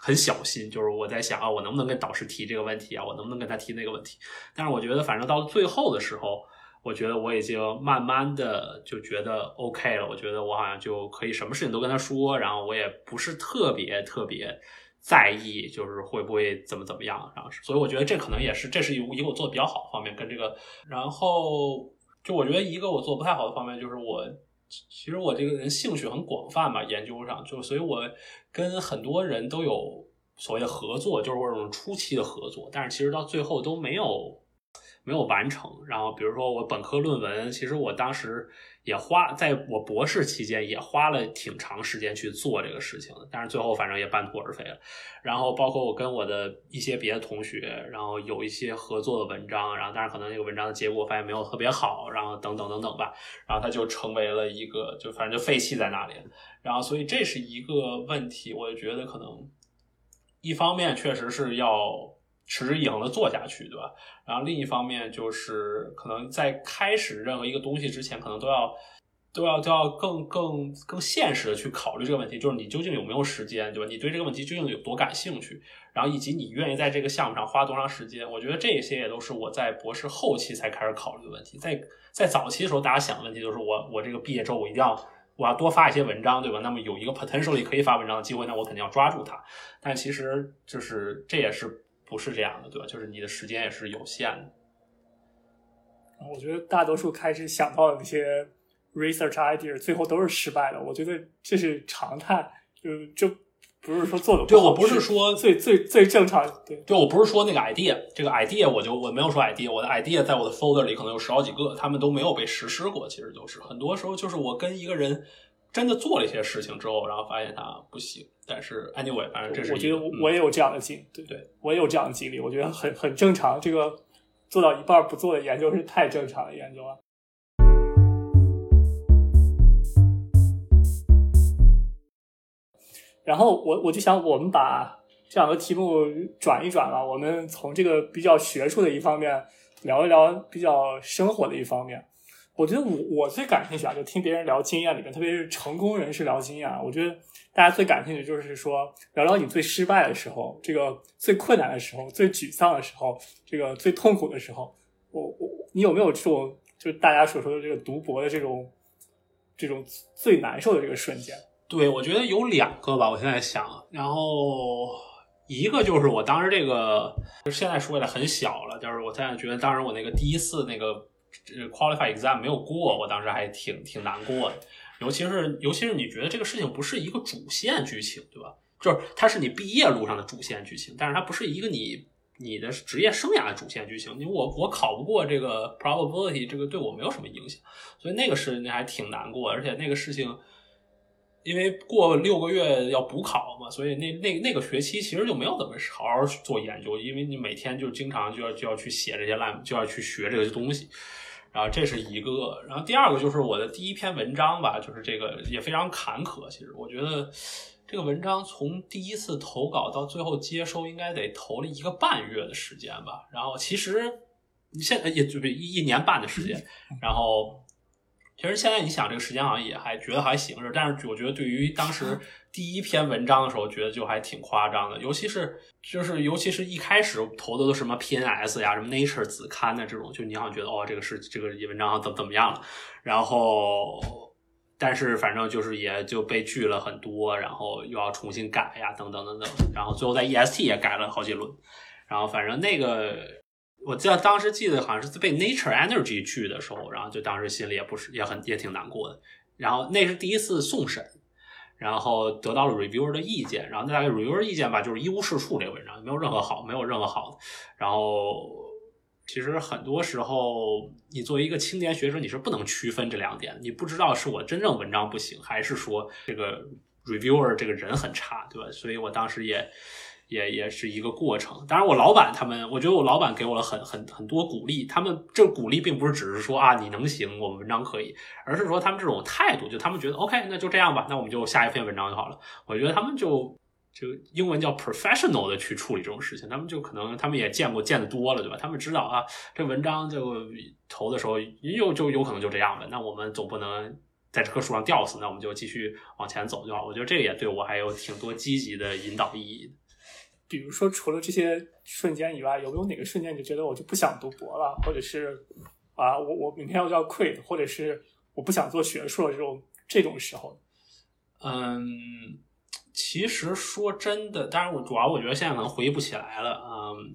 很小心，就是我在想啊，我能不能跟导师提这个问题啊，我能不能跟他提那个问题？但是我觉得，反正到最后的时候，我觉得我已经慢慢的就觉得 OK 了。我觉得我好像就可以什么事情都跟他说，然后我也不是特别特别在意，就是会不会怎么怎么样。然后，所以我觉得这可能也是，这是一个我做的比较好的方面，跟这个。然后，就我觉得一个我做不太好的方面就是我。其实我这个人兴趣很广泛嘛，研究上就，所以我跟很多人都有所谓的合作，就是这种初期的合作，但是其实到最后都没有没有完成。然后比如说我本科论文，其实我当时。也花在我博士期间也花了挺长时间去做这个事情的，但是最后反正也半途而废了。然后包括我跟我的一些别的同学，然后有一些合作的文章，然后但是可能那个文章的结果发现没有特别好，然后等等等等吧，然后它就成为了一个就反正就废弃在那里。然后所以这是一个问题，我就觉得可能一方面确实是要。持之以恒的做下去，对吧？然后另一方面就是可能在开始任何一个东西之前，可能都要都要都要更更更现实的去考虑这个问题，就是你究竟有没有时间，对吧？你对这个问题究竟有多感兴趣？然后以及你愿意在这个项目上花多长时间？我觉得这些也都是我在博士后期才开始考虑的问题。在在早期的时候，大家想的问题就是我我这个毕业之后我一定要我要多发一些文章，对吧？那么有一个 potentially 可以发文章的机会，那我肯定要抓住它。但其实就是这也是。不是这样的，对吧？就是你的时间也是有限的。我觉得大多数开始想到的那些 research idea，最后都是失败的。我觉得这是常态，就就不是说做的对我不是说最最最正常。对，对我不是说那个 idea，这个 idea 我就我没有说 idea，我的 idea 在我的 folder 里可能有十好几个，他们都没有被实施过。其实就是很多时候就是我跟一个人真的做了一些事情之后，然后发现它不行。但是 anyway，反正这是我觉得我也有这样的经，对对，我也有这样的经历，我觉得很很正常。这个做到一半不做的研究是太正常的研究了。然后我我就想，我们把这两个题目转一转了，我们从这个比较学术的一方面聊一聊比较生活的一方面。我觉得我我最感兴趣啊，就听别人聊经验里面，特别是成功人士聊经验啊。我觉得大家最感兴趣就是说，聊聊你最失败的时候，这个最困难的时候，最沮丧的时候，这个最痛苦的时候。我我你有没有这种，就是大家所说的这个读博的这种这种最难受的这个瞬间？对，我觉得有两个吧，我现在想，然后一个就是我当时这个，就是现在说起来很小了，就是我现在觉得当时我那个第一次那个这 qualify exam 没有过，我当时还挺挺难过的，尤其是尤其是你觉得这个事情不是一个主线剧情，对吧？就是它是你毕业路上的主线剧情，但是它不是一个你你的职业生涯的主线剧情。你我我考不过这个 probability，这个对我没有什么影响，所以那个事情还挺难过，而且那个事情。因为过六个月要补考嘛，所以那那那个学期其实就没有怎么好好去做研究，因为你每天就经常就要就要去写这些烂，就要去学这个东西。然后这是一个，然后第二个就是我的第一篇文章吧，就是这个也非常坎坷。其实我觉得这个文章从第一次投稿到最后接收，应该得投了一个半月的时间吧。然后其实你现在也就一一年半的时间，然后。其实现在你想这个时间好像也还觉得还行是，但是我觉得对于当时第一篇文章的时候，觉得就还挺夸张的，尤其是就是尤其是一开始投的都什么 PNS 呀、什么 Nature 子刊的这种，就你好像觉得哦，这个是这个文章怎么怎么样了，然后但是反正就是也就被拒了很多，然后又要重新改呀，等等等等，然后最后在 EST 也改了好几轮，然后反正那个。我记得当时记得好像是被 Nature Energy 拒的时候，然后就当时心里也不是也很也挺难过的。然后那是第一次送审，然后得到了 reviewer 的意见，然后那大概 reviewer 意见吧，就是一无是处，这个文章没有任何好，没有任何好。然后其实很多时候，你作为一个青年学者，你是不能区分这两点，你不知道是我真正文章不行，还是说这个 reviewer 这个人很差，对吧？所以我当时也。也也是一个过程，当然我老板他们，我觉得我老板给我了很很很多鼓励。他们这鼓励并不是只是说啊你能行，我们文章可以，而是说他们这种态度，就他们觉得 OK，那就这样吧，那我们就下一篇文章就好了。我觉得他们就就英文叫 professional 的去处理这种事情，他们就可能他们也见过见得多了，对吧？他们知道啊，这文章就投的时候又就有可能就这样了，那我们总不能在这棵树上吊死，那我们就继续往前走就好。我觉得这也对我还有挺多积极的引导意义。比如说，除了这些瞬间以外，有没有哪个瞬间你觉得我就不想读博了，或者是啊，我我明天要要 quit，或者是我不想做学术了这种这种时候？嗯，其实说真的，当然我主要我觉得现在可能回忆不起来了，嗯，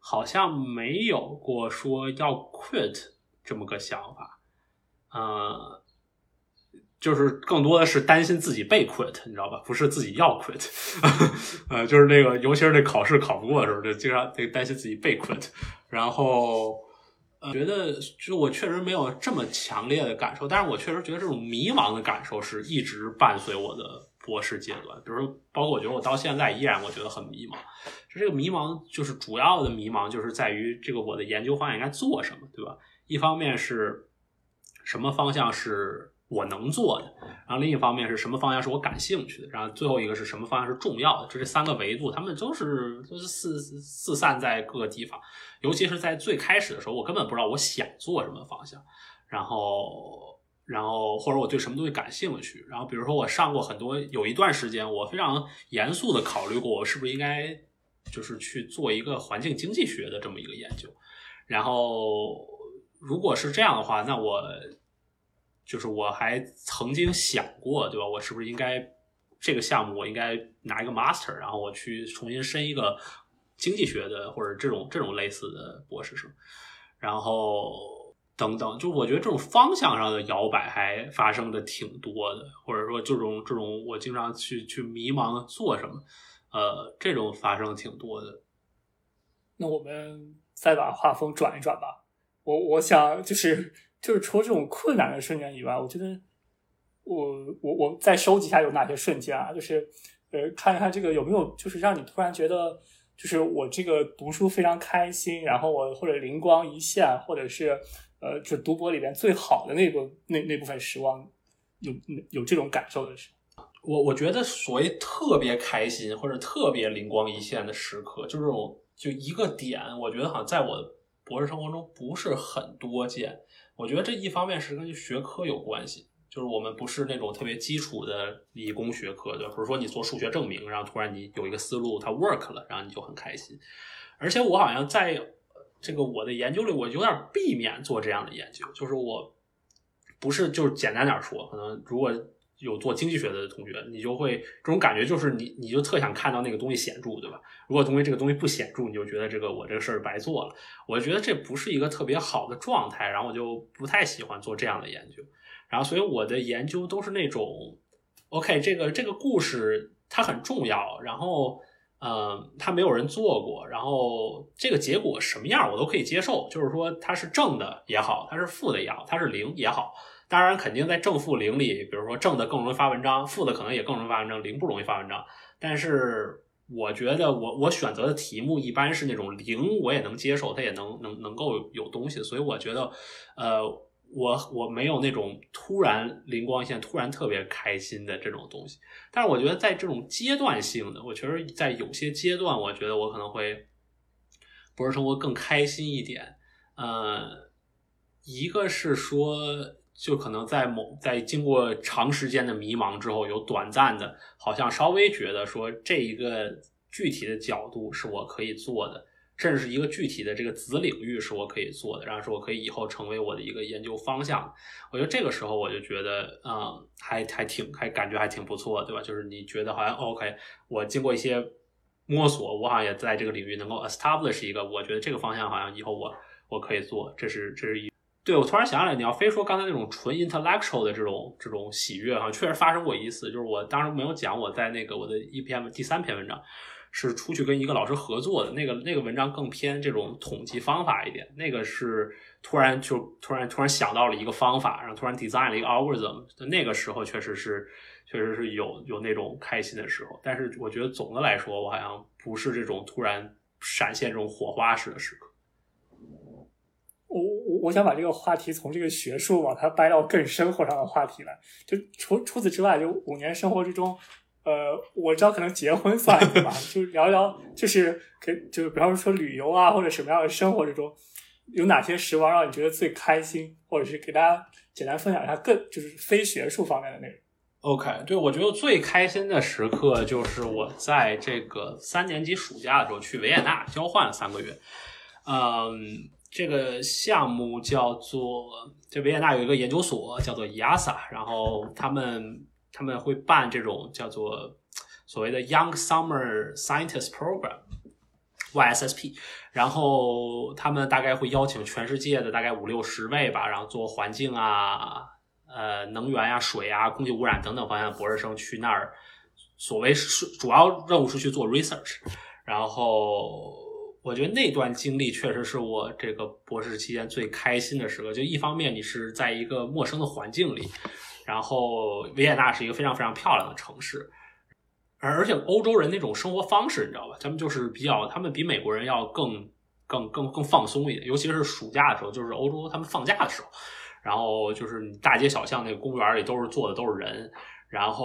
好像没有过说要 quit 这么个想法，嗯。就是更多的是担心自己被 quit，你知道吧？不是自己要 quit，呃，就是那个，尤其是那考试考不过的时候，就经常得担心自己被 quit。然后，呃，觉得就我确实没有这么强烈的感受，但是我确实觉得这种迷茫的感受是一直伴随我的博士阶段。比如说，包括我觉得我到现在依然我觉得很迷茫。就这个迷茫，就是主要的迷茫就是在于这个我的研究方向应该做什么，对吧？一方面是什么方向是。我能做的，然后另一方面是什么方向是我感兴趣的，然后最后一个是什么方向是重要的，就这三个维度，他们都是都是四四散在各个地方，尤其是在最开始的时候，我根本不知道我想做什么方向，然后然后或者我对什么东西感兴趣，然后比如说我上过很多，有一段时间我非常严肃的考虑过，我是不是应该就是去做一个环境经济学的这么一个研究，然后如果是这样的话，那我。就是我还曾经想过，对吧？我是不是应该这个项目我应该拿一个 master，然后我去重新申一个经济学的或者这种这种类似的博士生，然后等等。就我觉得这种方向上的摇摆还发生的挺多的，或者说这种这种我经常去去迷茫做什么，呃，这种发生挺多的。那我们再把画风转一转吧。我我想就是。就是除了这种困难的瞬间以外，我觉得我我我再收集一下有哪些瞬间啊？就是呃，看一看这个有没有就是让你突然觉得，就是我这个读书非常开心，然后我或者灵光一现，或者是呃，就读博里边最好的那个那那部分时光，有有这种感受的时候，我我觉得所谓特别开心或者特别灵光一现的时刻，就是就一个点，我觉得好像在我博士生活中不是很多见。我觉得这一方面是跟学科有关系，就是我们不是那种特别基础的理工学科，对吧？比如说你做数学证明，然后突然你有一个思路它 work 了，然后你就很开心。而且我好像在这个我的研究里，我有点避免做这样的研究，就是我不是就是简单点说，可能如果有做经济学的同学，你就会这种感觉，就是你你就特想看到那个东西显著，对吧？如果东西这个东西不显著，你就觉得这个我这个事儿白做了。我觉得这不是一个特别好的状态，然后我就不太喜欢做这样的研究。然后，所以我的研究都是那种，OK，这个这个故事它很重要，然后。嗯，它没有人做过，然后这个结果什么样我都可以接受，就是说它是正的也好，它是负的也好，它是零也好。当然，肯定在正负零里，比如说正的更容易发文章，负的可能也更容易发文章，零不容易发文章。但是我觉得我我选择的题目一般是那种零我也能接受，它也能能能够有东西，所以我觉得，呃。我我没有那种突然灵光一现、突然特别开心的这种东西，但是我觉得在这种阶段性的，我确实在有些阶段，我觉得我可能会博士生活更开心一点。呃，一个是说，就可能在某在经过长时间的迷茫之后，有短暂的，好像稍微觉得说这一个具体的角度是我可以做的。甚至是一个具体的这个子领域是我可以做的，然后是我可以以后成为我的一个研究方向。我觉得这个时候我就觉得，嗯，还还挺还感觉还挺不错，对吧？就是你觉得好像 OK，我经过一些摸索，我好像也在这个领域能够 establish 一个，我觉得这个方向好像以后我我可以做。这是这是一对我突然想起来，你要非说刚才那种纯 intellectual 的这种这种喜悦哈，确实发生过一次，就是我当时没有讲我在那个我的一篇第三篇文章。是出去跟一个老师合作的那个那个文章更偏这种统计方法一点，那个是突然就突然突然想到了一个方法，然后突然 design 了一个 algorithm，那个时候确实是确实是有有那种开心的时候，但是我觉得总的来说，我好像不是这种突然闪现这种火花式的时刻。我我我想把这个话题从这个学术往它掰到更生活上的话题来，就除除此之外，就五年生活之中。呃，我知道可能结婚算一个吧，就聊聊，就是可就是比方说旅游啊，或者什么样的生活之中，有哪些时光让你觉得最开心，或者是给大家简单分享一下更就是非学术方面的内容。OK，对我觉得最开心的时刻就是我在这个三年级暑假的时候去维也纳交换了三个月。嗯，这个项目叫做，这维也纳有一个研究所叫做 IASA，然后他们。他们会办这种叫做所谓的 Young Summer Scientist Program（YSSP），然后他们大概会邀请全世界的大概五六十位吧，然后做环境啊、呃能源呀、水啊、空气污染等等方向的博士生去那儿，所谓是主要任务是去做 research。然后我觉得那段经历确实是我这个博士期间最开心的时刻。就一方面你是在一个陌生的环境里。然后维也纳是一个非常非常漂亮的城市，而而且欧洲人那种生活方式，你知道吧？他们就是比较，他们比美国人要更更更更放松一点，尤其是暑假的时候，就是欧洲他们放假的时候，然后就是大街小巷那个公园里都是坐的都是人，然后。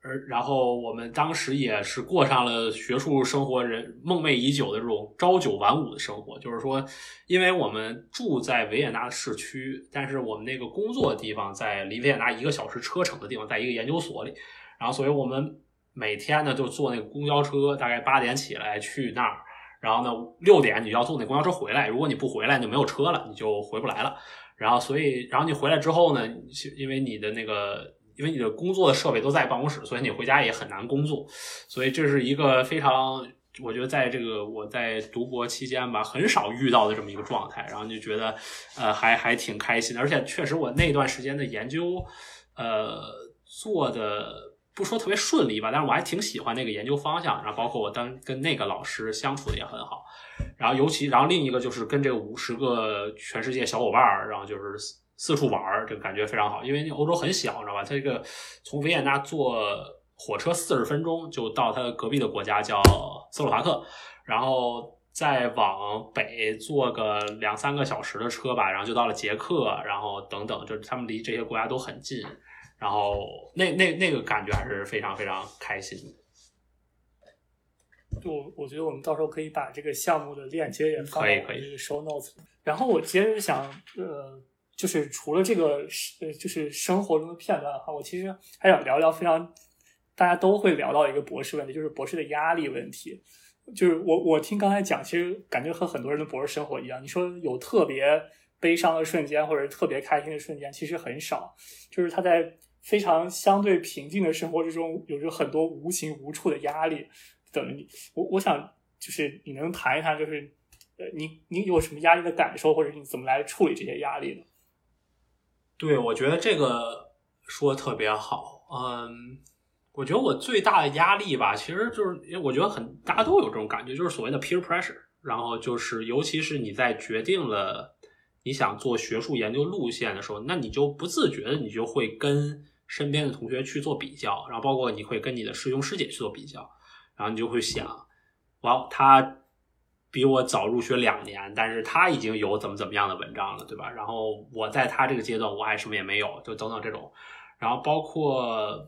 而然后我们当时也是过上了学术生活人梦寐已久的这种朝九晚五的生活，就是说，因为我们住在维也纳的市区，但是我们那个工作的地方在离维也纳一个小时车程的地方，在一个研究所里，然后所以我们每天呢就坐那个公交车，大概八点起来去那儿，然后呢六点你要坐那公交车回来，如果你不回来就没有车了，你就回不来了，然后所以然后你回来之后呢，因为你的那个。因为你的工作的设备都在办公室，所以你回家也很难工作，所以这是一个非常，我觉得在这个我在读博期间吧，很少遇到的这么一个状态，然后就觉得，呃，还还挺开心的，而且确实我那段时间的研究，呃，做的不说特别顺利吧，但是我还挺喜欢那个研究方向，然后包括我当跟那个老师相处的也很好，然后尤其然后另一个就是跟这个五十个全世界小伙伴儿，然后就是。四处玩儿，这个感觉非常好，因为欧洲很小，你知道吧？它这个从维也纳坐火车四十分钟就到它隔壁的国家叫斯洛伐克，然后再往北坐个两三个小时的车吧，然后就到了捷克，然后等等，就是他们离这些国家都很近，然后那那那个感觉还是非常非常开心。我我觉得我们到时候可以把这个项目的链接也放在这个 show notes。然后我接着想，呃。就是除了这个呃，就是生活中的片段的话，我其实还想聊聊非常大家都会聊到一个博士问题，就是博士的压力问题。就是我我听刚才讲，其实感觉和很多人的博士生活一样。你说有特别悲伤的瞬间，或者特别开心的瞬间，其实很少。就是他在非常相对平静的生活之中，有着很多无形无处的压力等你。我我想就是你能谈一谈，就是呃，你你有什么压力的感受，或者你怎么来处理这些压力呢？对，我觉得这个说特别好。嗯，我觉得我最大的压力吧，其实就是因为我觉得很大家都有这种感觉，就是所谓的 peer pressure。然后就是，尤其是你在决定了你想做学术研究路线的时候，那你就不自觉的，你就会跟身边的同学去做比较，然后包括你会跟你的师兄师姐去做比较，然后你就会想，哇，他比我早入学两年，但是他已经有怎么怎么样的文章了，对吧？然后我在他这个阶段，我还什么也没有，就等等这种，然后包括。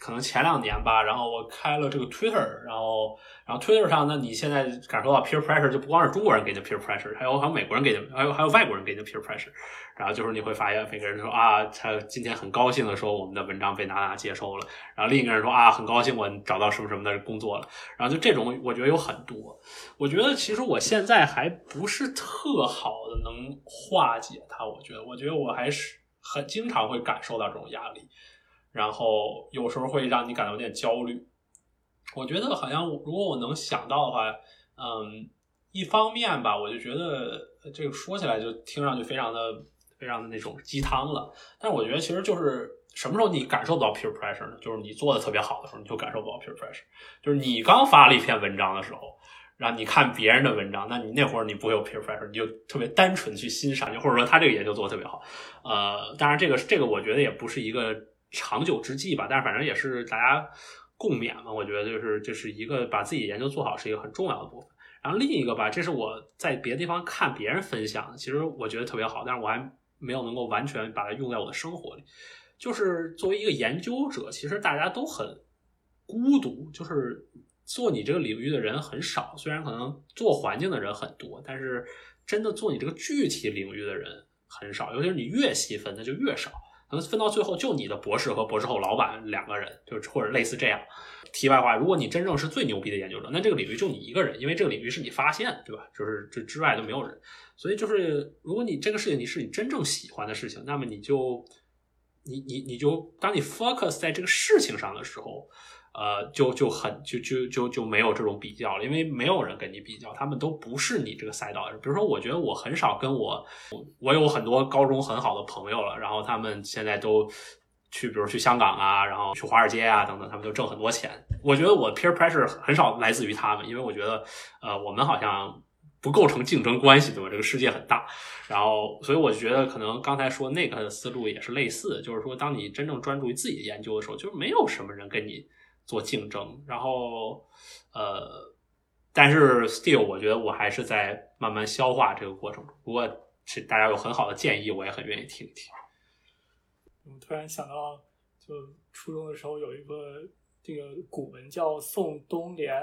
可能前两年吧，然后我开了这个 Twitter，然后，然后 Twitter 上，那你现在感受到 peer pressure，就不光是中国人给的 peer pressure，还有还有美国人给的，还有还有外国人给的 peer pressure，然后就是你会发现每个人说啊，他今天很高兴的说我们的文章被哪哪接收了，然后另一个人说啊，很高兴我找到什么什么的工作了，然后就这种我觉得有很多，我觉得其实我现在还不是特好的能化解它，我觉得，我觉得我还是很经常会感受到这种压力。然后有时候会让你感到有点焦虑。我觉得好像如果我能想到的话，嗯，一方面吧，我就觉得这个说起来就听上去非常的非常的那种鸡汤了。但是我觉得其实就是什么时候你感受不到 peer pressure 呢？就是你做的特别好的时候，你就感受不到 peer pressure。就是你刚发了一篇文章的时候，然后你看别人的文章，那你那会儿你不会有 peer pressure，你就特别单纯去欣赏，或者说他这个研究做的特别好。呃，当然这个这个我觉得也不是一个。长久之计吧，但是反正也是大家共勉嘛。我觉得就是就是一个把自己研究做好是一个很重要的部分。然后另一个吧，这是我在别的地方看别人分享，其实我觉得特别好，但是我还没有能够完全把它用在我的生活里。就是作为一个研究者，其实大家都很孤独，就是做你这个领域的人很少。虽然可能做环境的人很多，但是真的做你这个具体领域的人很少。尤其是你越细分，那就越少。可能分到最后，就你的博士和博士后老板两个人，就是或者类似这样。题外话，如果你真正是最牛逼的研究者，那这个领域就你一个人，因为这个领域是你发现，对吧？就是这之外都没有人。所以就是，如果你这个事情你是你真正喜欢的事情，那么你就，你你你就当你 focus 在这个事情上的时候。呃，就就很就就就就没有这种比较了，因为没有人跟你比较，他们都不是你这个赛道的。比如说，我觉得我很少跟我，我有很多高中很好的朋友了，然后他们现在都去，比如去香港啊，然后去华尔街啊等等，他们就挣很多钱。我觉得我 peer pressure 很少来自于他们，因为我觉得，呃，我们好像不构成竞争关系，对吧？这个世界很大，然后所以我觉得，可能刚才说那个思路也是类似，就是说，当你真正专注于自己的研究的时候，就没有什么人跟你。做竞争，然后，呃，但是 still，我觉得我还是在慢慢消化这个过程中。如果是大家有很好的建议，我也很愿意听一听。我突然想到，就初中的时候有一个这个古文叫《宋东莲》。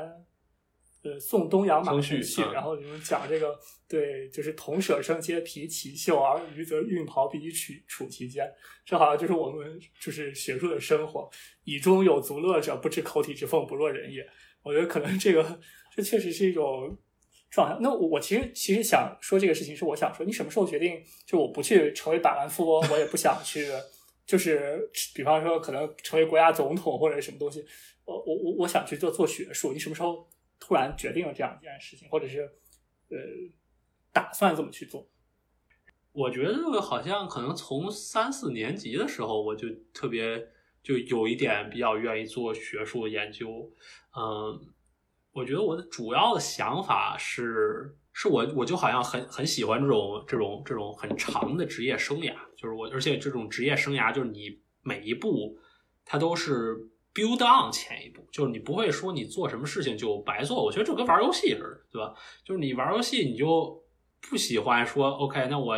呃，送东阳马去，然后你们讲这个，对，就是同舍生皆披绮绣，而余则运袍必以处处其间。这好像就是我们就是学术的生活。以中有足乐者，不知口体之奉，不若人也。我觉得可能这个这确实是一种状态。那我其实其实想说这个事情，是我想说，你什么时候决定就我不去成为百万富翁，我也不想去，就是比方说可能成为国家总统或者什么东西，我我我我想去做做学术。你什么时候？突然决定了这样一件事情，或者是呃打算这么去做。我觉得好像可能从三四年级的时候，我就特别就有一点比较愿意做学术研究。嗯，我觉得我的主要的想法是，是我我就好像很很喜欢这种这种这种很长的职业生涯，就是我而且这种职业生涯就是你每一步它都是。Build on 前一步，就是你不会说你做什么事情就白做。我觉得这跟玩游戏似的，对吧？就是你玩游戏，你就不喜欢说 OK，那我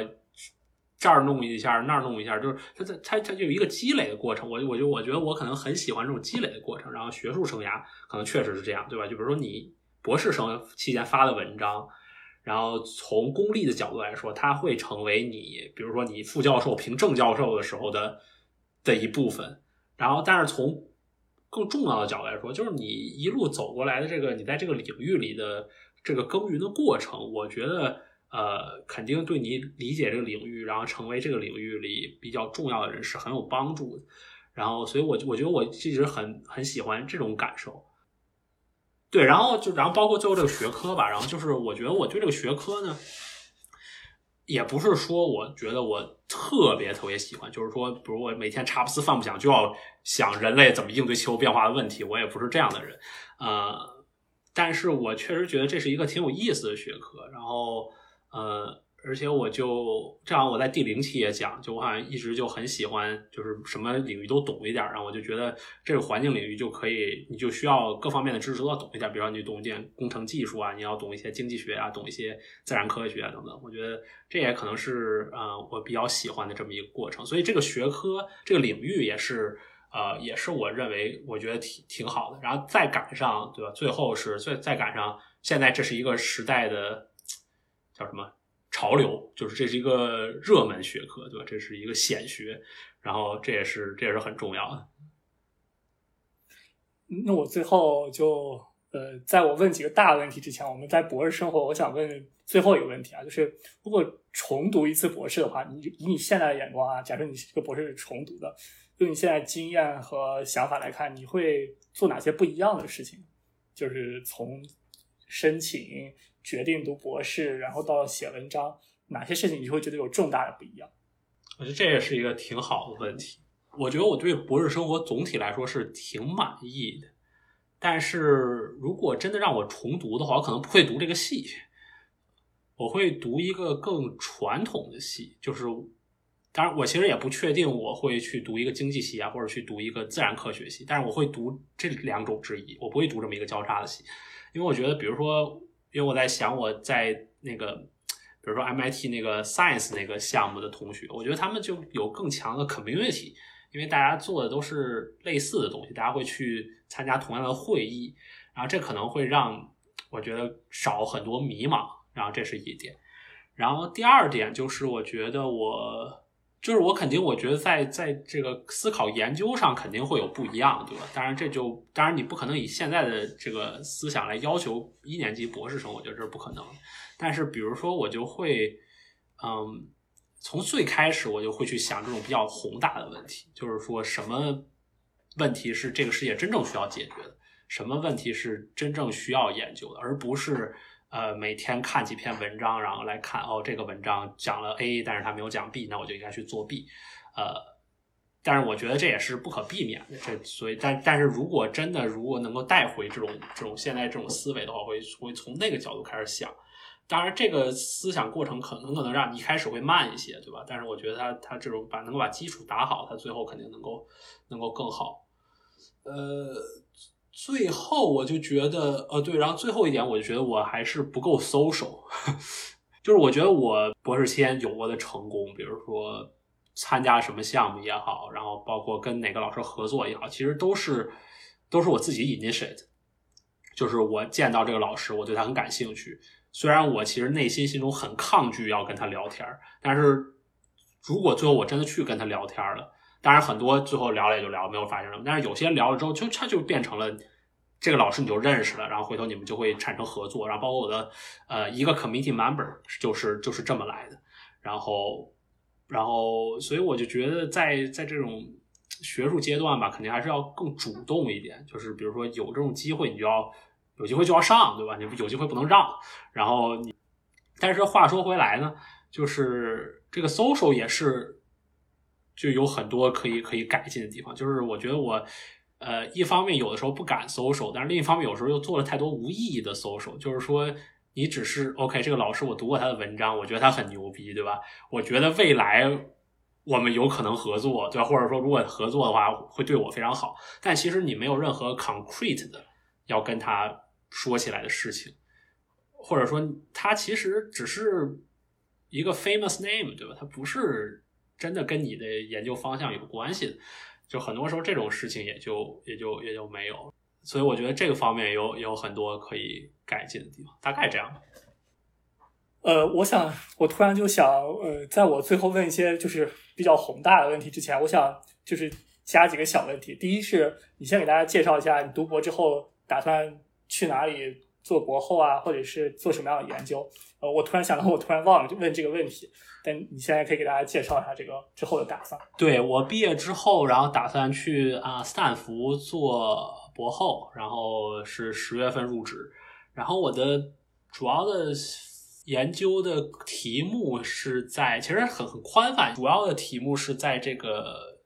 这儿弄一下，那儿弄一下，就是它它它它就有一个积累的过程。我我就我觉得我可能很喜欢这种积累的过程。然后学术生涯可能确实是这样，对吧？就比如说你博士生期间发的文章，然后从功利的角度来说，它会成为你，比如说你副教授评正教授的时候的的一部分。然后，但是从更重要的角度来说，就是你一路走过来的这个，你在这个领域里的这个耕耘的过程，我觉得呃，肯定对你理解这个领域，然后成为这个领域里比较重要的人是很有帮助的。然后，所以我我觉得我一直很很喜欢这种感受。对，然后就然后包括最后这个学科吧，然后就是我觉得我对这个学科呢，也不是说我觉得我特别特别喜欢，就是说，比如我每天茶不思饭不想就要想人类怎么应对气候变化的问题，我也不是这样的人，呃，但是我确实觉得这是一个挺有意思的学科，然后呃。而且我就这样，我在第零期也讲，就我好像一直就很喜欢，就是什么领域都懂一点然后我就觉得这个环境领域就可以，你就需要各方面的知识都要懂一点，比如说你懂一点工程技术啊，你要懂一些经济学啊，懂一些自然科学啊等等。我觉得这也可能是呃我比较喜欢的这么一个过程。所以这个学科这个领域也是呃也是我认为我觉得挺挺好的。然后再赶上对吧？最后是再再赶上现在这是一个时代的叫什么？潮流就是这是一个热门学科，对吧？这是一个显学，然后这也是这也是很重要的。那我最后就呃，在我问几个大问题之前，我们在博士生活，我想问最后一个问题啊，就是如果重读一次博士的话，你以你现在的眼光啊，假设你这个博士是重读的，就你现在经验和想法来看，你会做哪些不一样的事情？就是从申请。决定读博士，然后到写文章，哪些事情你会觉得有重大的不一样？我觉得这也是一个挺好的问题。我觉得我对博士生活总体来说是挺满意的，但是如果真的让我重读的话，我可能不会读这个系，我会读一个更传统的系。就是，当然我其实也不确定我会去读一个经济系啊，或者去读一个自然科学系，但是我会读这两种之一，我不会读这么一个交叉的系，因为我觉得，比如说。因为我在想，我在那个，比如说 MIT 那个 Science 那个项目的同学，我觉得他们就有更强的 community，因为大家做的都是类似的东西，大家会去参加同样的会议，然后这可能会让我觉得少很多迷茫，然后这是一点。然后第二点就是，我觉得我。就是我肯定，我觉得在在这个思考研究上肯定会有不一样，对吧？当然这就当然你不可能以现在的这个思想来要求一年级博士生，我觉得这是不可能。但是比如说我就会，嗯，从最开始我就会去想这种比较宏大的问题，就是说什么问题是这个世界真正需要解决的，什么问题是真正需要研究的，而不是。呃，每天看几篇文章，然后来看哦，这个文章讲了 A，但是他没有讲 B，那我就应该去做 B。呃，但是我觉得这也是不可避免的。这所以，但但是如果真的如果能够带回这种这种现在这种思维的话，会会从那个角度开始想。当然，这个思想过程可能可能让你一开始会慢一些，对吧？但是我觉得他他这种把能够把基础打好，他最后肯定能够能够更好。呃。最后我就觉得，呃，对，然后最后一点，我就觉得我还是不够 social，就是我觉得我博士期间有过的成功，比如说参加什么项目也好，然后包括跟哪个老师合作也好，其实都是都是我自己 initiate，就是我见到这个老师，我对他很感兴趣，虽然我其实内心心中很抗拒要跟他聊天，但是如果最后我真的去跟他聊天了。当然，很多最后聊了也就聊，没有发生什么。但是有些聊了之后，就他就变成了这个老师，你就认识了，然后回头你们就会产生合作。然后包括我的呃一个 committee member 就是就是这么来的。然后然后所以我就觉得在在这种学术阶段吧，肯定还是要更主动一点。就是比如说有这种机会，你就要有机会就要上，对吧？你有机会不能让。然后你，但是话说回来呢，就是这个 social 也是。就有很多可以可以改进的地方，就是我觉得我，呃，一方面有的时候不敢搜手，但是另一方面有时候又做了太多无意义的搜手。就是说，你只是 OK，这个老师我读过他的文章，我觉得他很牛逼，对吧？我觉得未来我们有可能合作，对吧？或者说如果合作的话会对我非常好。但其实你没有任何 concrete 的要跟他说起来的事情，或者说他其实只是一个 famous name，对吧？他不是。真的跟你的研究方向有关系的，就很多时候这种事情也就也就也就没有，所以我觉得这个方面有有很多可以改进的地方，大概这样。呃，我想我突然就想，呃，在我最后问一些就是比较宏大的问题之前，我想就是加几个小问题。第一是你先给大家介绍一下你读博之后打算去哪里做博后啊，或者是做什么样的研究？呃，我突然想到，我突然忘了就问这个问题。但你现在可以给大家介绍一下这个之后的打算。对我毕业之后，然后打算去啊斯坦福做博后，然后是十月份入职。然后我的主要的研究的题目是在，其实很很宽泛，主要的题目是在这个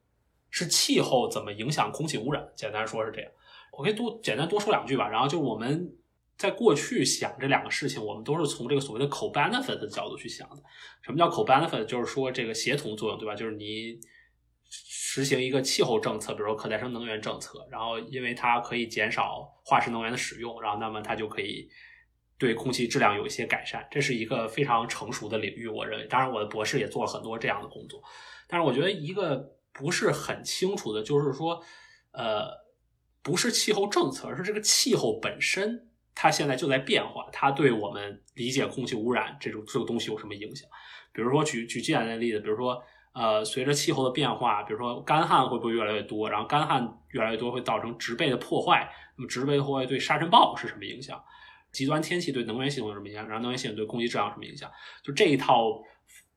是气候怎么影响空气污染。简单说是这样。我可以多简单多说两句吧。然后就我们在过去想这两个事情，我们都是从这个所谓的 co-benefit 的角度去想的。什么叫 co-benefit？就是说这个协同作用，对吧？就是你实行一个气候政策，比如说可再生能源政策，然后因为它可以减少化石能源的使用，然后那么它就可以对空气质量有一些改善。这是一个非常成熟的领域，我认为。当然，我的博士也做了很多这样的工作。但是我觉得一个不是很清楚的，就是说，呃。不是气候政策，而是这个气候本身，它现在就在变化。它对我们理解空气污染这种这个东西有什么影响？比如说，举举简单的例子，比如说，呃，随着气候的变化，比如说干旱会不会越来越多？然后干旱越来越多会造成植被的破坏。那么植被破坏对沙尘暴是什么影响？极端天气对能源系统有什么影响？然后能源系统对空气质量有什么影响？就这一套，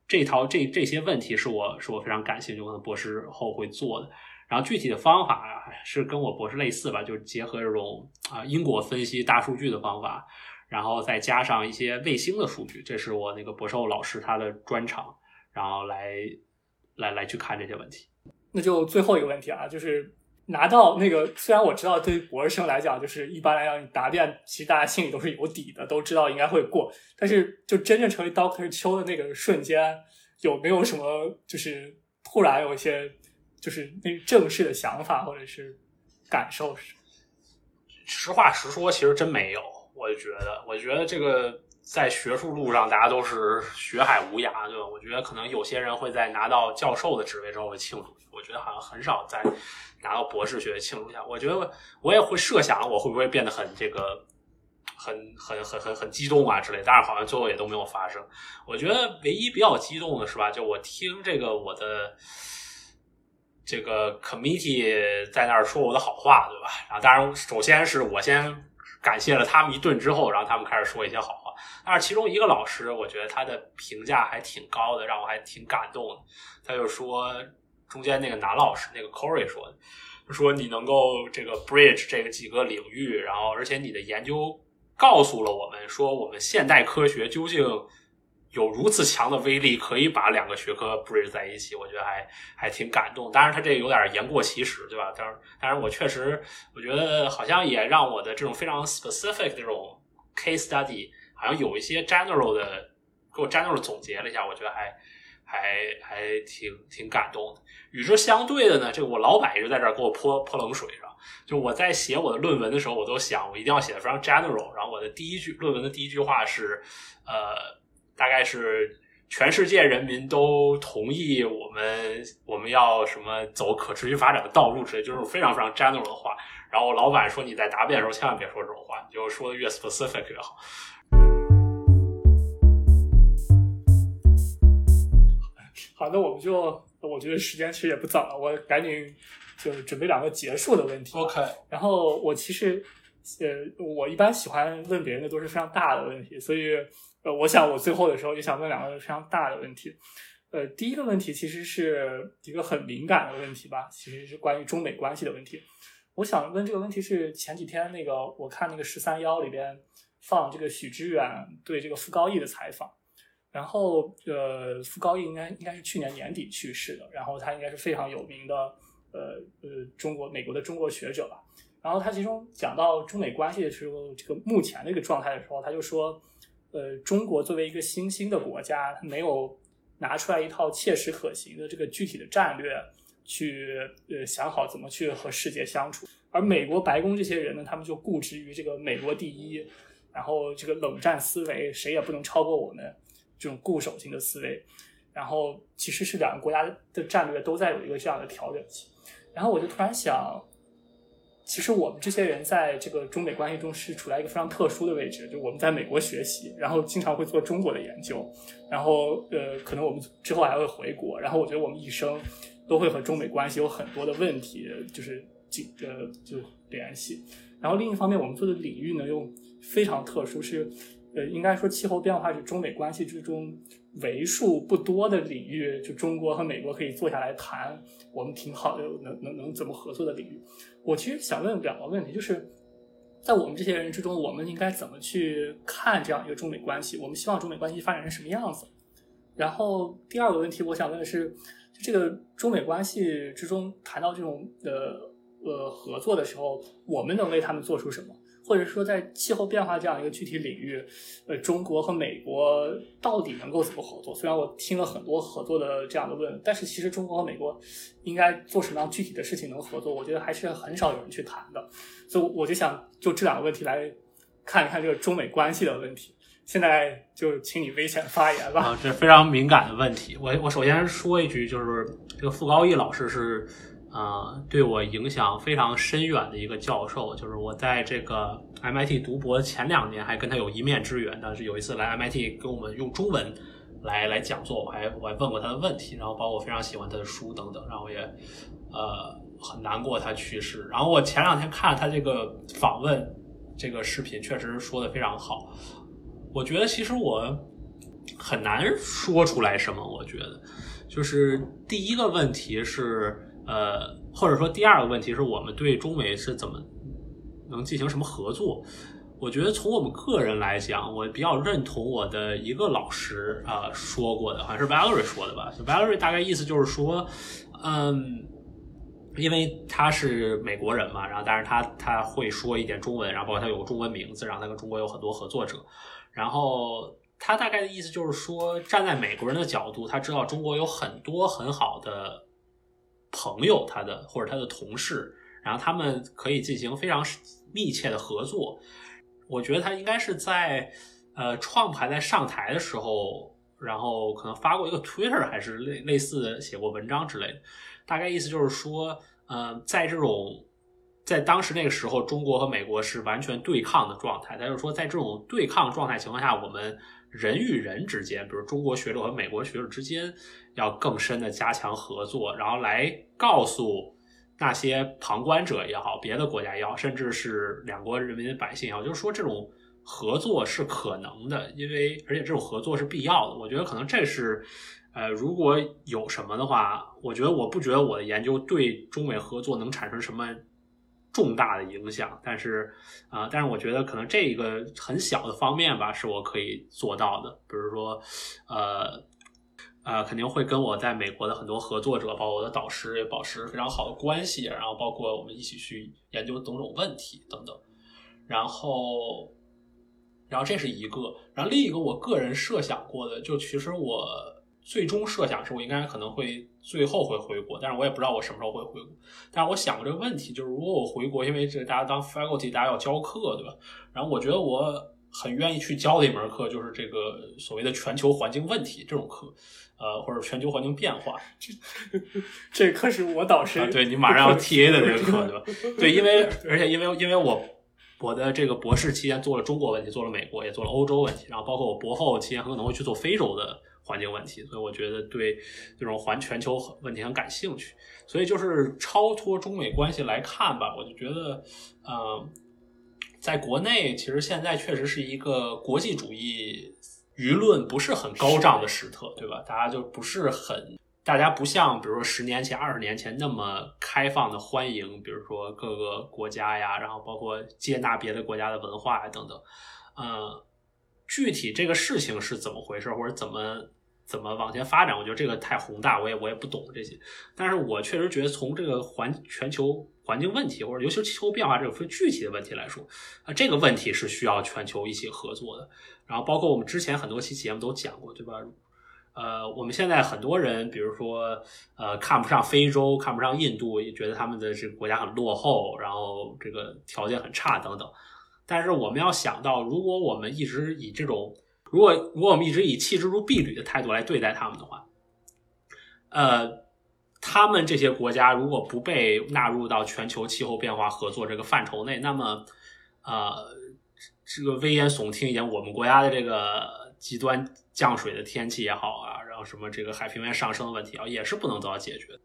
这一套这这些问题是我是我非常感兴趣，可能博士后会做的。然后具体的方法是跟我博士类似吧，就是结合这种啊因果分析大数据的方法，然后再加上一些卫星的数据，这是我那个博士后老师他的专长，然后来来来去看这些问题。那就最后一个问题啊，就是拿到那个，虽然我知道对于博士生来讲，就是一般来讲你答辩，其实大家心里都是有底的，都知道应该会过，但是就真正成为 Doctor 邱的那个瞬间，有没有什么就是突然有一些？就是那正式的想法或者是感受是，实话实说，其实真没有。我就觉得，我觉得这个在学术路上，大家都是学海无涯，对吧？我觉得可能有些人会在拿到教授的职位之后会庆祝，我觉得好像很少在拿到博士学位庆祝一下。我觉得我也会设想我会不会变得很这个很很很很很激动啊之类，但是好像最后也都没有发生。我觉得唯一比较激动的是吧，就我听这个我的。这个 committee 在那儿说我的好话，对吧？然后当然，首先是我先感谢了他们一顿之后，然后他们开始说一些好话。但是其中一个老师，我觉得他的评价还挺高的，让我还挺感动的。他就说，中间那个男老师，那个 Corey 说的，说你能够这个 bridge 这个几个领域，然后而且你的研究告诉了我们，说我们现代科学究竟。有如此强的威力，可以把两个学科 bridge 在一起，我觉得还还挺感动。当然，他这有点言过其实，对吧？当然，当然，我确实，我觉得好像也让我的这种非常 specific 这种 case study，好像有一些 general 的，给我 general 总结了一下，我觉得还还还挺挺感动的。与之相对的呢，这个我老板一直在这儿给我泼泼冷水，是吧？就我在写我的论文的时候，我都想我一定要写的非常 general。然后我的第一句论文的第一句话是，呃。大概是全世界人民都同意我们我们要什么走可持续发展的道路之类，就是非常非常 general 的话。然后老板说你在答辩的时候千万别说这种话，你就说的越 specific 越好。好，那我们就我觉得时间其实也不早了，我赶紧就准备两个结束的问题。OK。然后我其实呃，我一般喜欢问别人的都是非常大的问题，所以。呃，我想我最后的时候也想问两个非常大的问题。呃，第一个问题其实是一个很敏感的问题吧，其实是关于中美关系的问题。我想问这个问题是前几天那个我看那个十三幺里边放这个许知远对这个傅高义的采访，然后呃，傅高义应该应该是去年年底去世的，然后他应该是非常有名的呃呃中国美国的中国学者吧。然后他其中讲到中美关系的时候，这个目前的一个状态的时候，他就说。呃，中国作为一个新兴的国家，没有拿出来一套切实可行的这个具体的战略，去呃想好怎么去和世界相处。而美国白宫这些人呢，他们就固执于这个美国第一，然后这个冷战思维，谁也不能超过我们这种固守性的思维。然后其实是两个国家的战略都在有一个这样的调整期。然后我就突然想。其实我们这些人在这个中美关系中是处在一个非常特殊的位置，就我们在美国学习，然后经常会做中国的研究，然后呃，可能我们之后还会回国，然后我觉得我们一生都会和中美关系有很多的问题，就是紧呃就联系。然后另一方面，我们做的领域呢又非常特殊，是呃，应该说气候变化是中美关系之中为数不多的领域，就中国和美国可以坐下来谈，我们挺好的，能能能怎么合作的领域。我其实想问两个问题，就是在我们这些人之中，我们应该怎么去看这样一个中美关系？我们希望中美关系发展成什么样子？然后第二个问题，我想问的是，就这个中美关系之中谈到这种呃呃合作的时候，我们能为他们做出什么？或者说，在气候变化这样一个具体领域，呃，中国和美国到底能够怎么合作？虽然我听了很多合作的这样的问，但是其实中国和美国应该做什么样具体的事情能合作？我觉得还是很少有人去谈的。所以我就想就这两个问题来看一看这个中美关系的问题。现在就请你危险发言吧。啊，这非常敏感的问题。我我首先说一句，就是这个傅高义老师是。啊，对我影响非常深远的一个教授，就是我在这个 MIT 读博前两年还跟他有一面之缘。但是有一次来 MIT 跟我们用中文来来讲座，我还我还问过他的问题，然后包括我非常喜欢他的书等等，然后也呃很难过他去世。然后我前两天看了他这个访问这个视频，确实说的非常好。我觉得其实我很难说出来什么。我觉得就是第一个问题是。呃，或者说第二个问题是我们对中美是怎么能进行什么合作？我觉得从我们个人来讲，我比较认同我的一个老师啊说过的，好像是 Valerie 说的吧。Valerie 大概意思就是说，嗯，因为他是美国人嘛，然后但是他他会说一点中文，然后包括他有个中文名字，然后他跟中国有很多合作者。然后他大概的意思就是说，站在美国人的角度，他知道中国有很多很好的。朋友，他的或者他的同事，然后他们可以进行非常密切的合作。我觉得他应该是在呃创牌在上台的时候，然后可能发过一个 Twitter，还是类类似写过文章之类的。大概意思就是说，呃，在这种在当时那个时候，中国和美国是完全对抗的状态。他就说，在这种对抗状态情况下，我们人与人之间，比如中国学者和美国学者之间。要更深的加强合作，然后来告诉那些旁观者也好，别的国家也好，甚至是两国人民的百姓也好，就是说这种合作是可能的，因为而且这种合作是必要的。我觉得可能这是，呃，如果有什么的话，我觉得我不觉得我的研究对中美合作能产生什么重大的影响，但是啊，但是我觉得可能这一个很小的方面吧，是我可以做到的，比如说，呃。啊，肯定会跟我在美国的很多合作者，包括我的导师，也保持非常好的关系。然后，包括我们一起去研究种种问题等等。然后，然后这是一个。然后另一个，我个人设想过的，就其实我最终设想是我应该可能会最后会回国，但是我也不知道我什么时候会回国。但是我想过这个问题，就是如果我回国，因为这大家当 faculty，大家要教课，对吧？然后我觉得我很愿意去教的一门课，就是这个所谓的全球环境问题这种课。呃，或者全球环境变化，这这课是我导师，对你马上要 T A 的这个课，对吧？对，因为而且因为因为我我的这个博士期间做了中国问题，做了美国，也做了欧洲问题，然后包括我博后期间很可能会去做非洲的环境问题，所以我觉得对这种环全球问题很感兴趣。所以就是超脱中美关系来看吧，我就觉得，呃，在国内其实现在确实是一个国际主义。舆论不是很高涨的时刻，对吧？大家就不是很，大家不像比如说十年前、二十年前那么开放的欢迎，比如说各个国家呀，然后包括接纳别的国家的文化呀等等。呃，具体这个事情是怎么回事，或者怎么怎么往前发展，我觉得这个太宏大，我也我也不懂这些。但是我确实觉得从这个环全球环境问题，或者尤其是气候变化这个具体的问题来说，啊，这个问题是需要全球一起合作的。然后包括我们之前很多期节目都讲过，对吧？呃，我们现在很多人，比如说，呃，看不上非洲，看不上印度，也觉得他们的这个国家很落后，然后这个条件很差等等。但是我们要想到，如果我们一直以这种，如果如果我们一直以弃之如敝履的态度来对待他们的话，呃，他们这些国家如果不被纳入到全球气候变化合作这个范畴内，那么，呃。这个危言耸听一点，我们国家的这个极端降水的天气也好啊，然后什么这个海平面上升的问题啊，也是不能得到解决。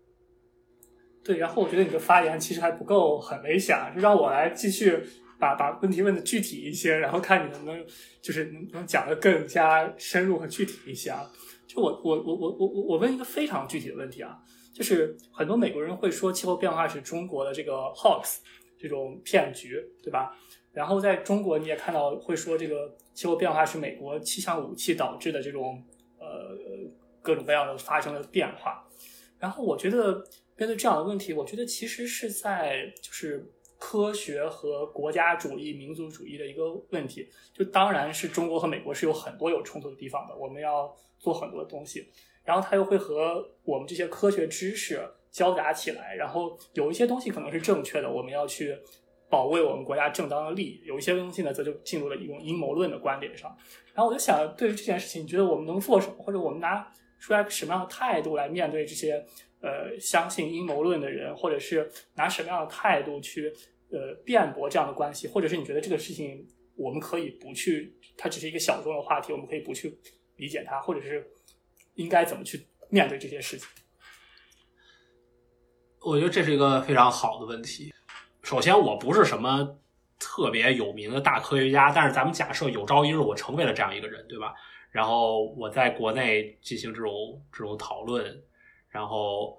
对，然后我觉得你的发言其实还不够很危险，就让我来继续把把问题问的具体一些，然后看你能不能就是能能讲的更加深入和具体一些啊。就我我我我我我我问一个非常具体的问题啊，就是很多美国人会说气候变化是中国的这个 hoax 这种骗局，对吧？然后在中国你也看到会说这个气候变化是美国气象武器导致的这种呃各种各样的发生的变化。然后我觉得面对这样的问题，我觉得其实是在就是科学和国家主义、民族主义的一个问题。就当然是中国和美国是有很多有冲突的地方的，我们要做很多东西。然后它又会和我们这些科学知识交杂起来，然后有一些东西可能是正确的，我们要去保卫我们国家正当的利益；有一些东西呢，则就进入了一种阴谋论的观点上。然后我就想，对于这件事情，你觉得我们能做什么，或者我们拿出来什么样的态度来面对这些呃相信阴谋论的人，或者是拿什么样的态度去呃辩驳这样的关系，或者是你觉得这个事情我们可以不去，它只是一个小众的话题，我们可以不去理解它，或者是应该怎么去面对这些事情？我觉得这是一个非常好的问题。首先，我不是什么特别有名的大科学家，但是咱们假设有朝一日我成为了这样一个人，对吧？然后我在国内进行这种这种讨论，然后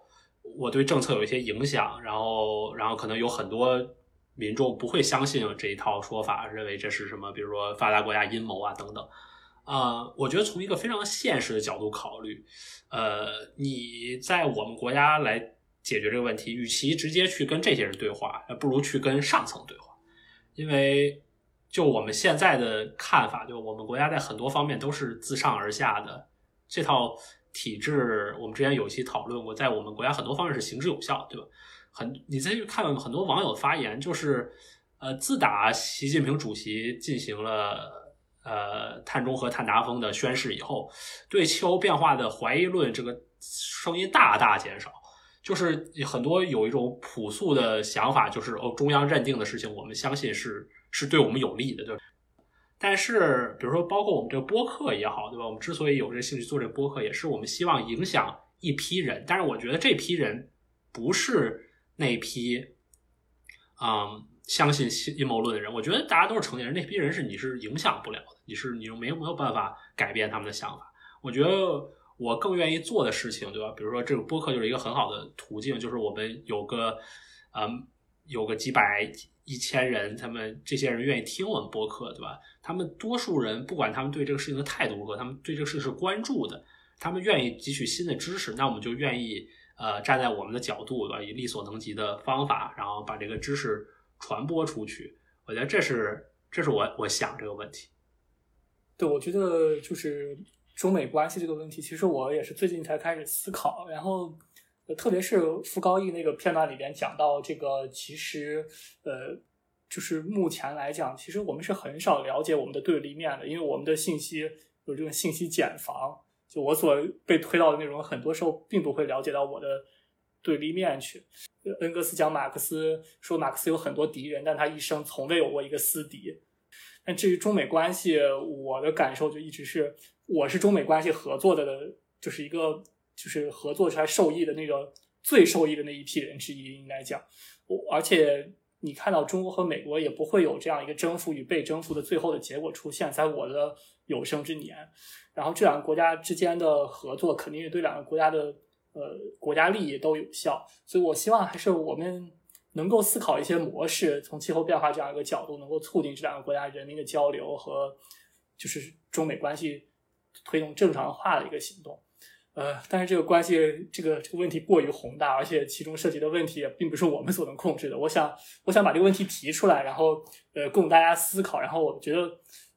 我对政策有一些影响，然后然后可能有很多民众不会相信这一套说法，认为这是什么，比如说发达国家阴谋啊等等。呃，我觉得从一个非常现实的角度考虑，呃，你在我们国家来解决这个问题，与其直接去跟这些人对话，不如去跟上层对话，因为就我们现在的看法，就我们国家在很多方面都是自上而下的这套体制，我们之前有一期讨论过，在我们国家很多方面是行之有效，对吧？很，你再去看很多网友的发言，就是呃，自打习近平主席进行了。呃，碳中和、碳达峰的宣誓以后，对气候变化的怀疑论这个声音大大减少。就是很多有一种朴素的想法，就是哦，中央认定的事情，我们相信是是对我们有利的，对吧？但是，比如说，包括我们这个播客也好，对吧？我们之所以有这兴趣做这个播客，也是我们希望影响一批人。但是，我觉得这批人不是那批，嗯。相信阴谋论的人，我觉得大家都是成年人，那批人是你是影响不了的，你是你又没没有办法改变他们的想法。我觉得我更愿意做的事情，对吧？比如说这个播客就是一个很好的途径，就是我们有个嗯有个几百一千人，他们这些人愿意听我们播客，对吧？他们多数人不管他们对这个事情的态度如何，他们对这个事情是关注的，他们愿意汲取新的知识，那我们就愿意呃站在我们的角度，对吧？以力所能及的方法，然后把这个知识。传播出去，我觉得这是这是我我想这个问题。对，我觉得就是中美关系这个问题，其实我也是最近才开始思考。然后，特别是傅高义那个片段里边讲到这个，其实呃，就是目前来讲，其实我们是很少了解我们的对立面的，因为我们的信息有这种信息茧房。就我所被推到的内容，很多时候并不会了解到我的。对立面去，恩格斯讲马克思说马克思有很多敌人，但他一生从未有过一个私敌。但至于中美关系，我的感受就一直是，我是中美关系合作的，就是一个就是合作出来受益的那个最受益的那一批人之一，应该讲。我而且你看到中国和美国也不会有这样一个征服与被征服的最后的结果出现在我的有生之年。然后这两个国家之间的合作肯定是对两个国家的。呃，国家利益都有效，所以我希望还是我们能够思考一些模式，从气候变化这样一个角度，能够促进这两个国家人民的交流和就是中美关系推动正常化的一个行动。呃，但是这个关系这个这个问题过于宏大，而且其中涉及的问题也并不是我们所能控制的。我想，我想把这个问题提出来，然后呃供大家思考，然后我觉得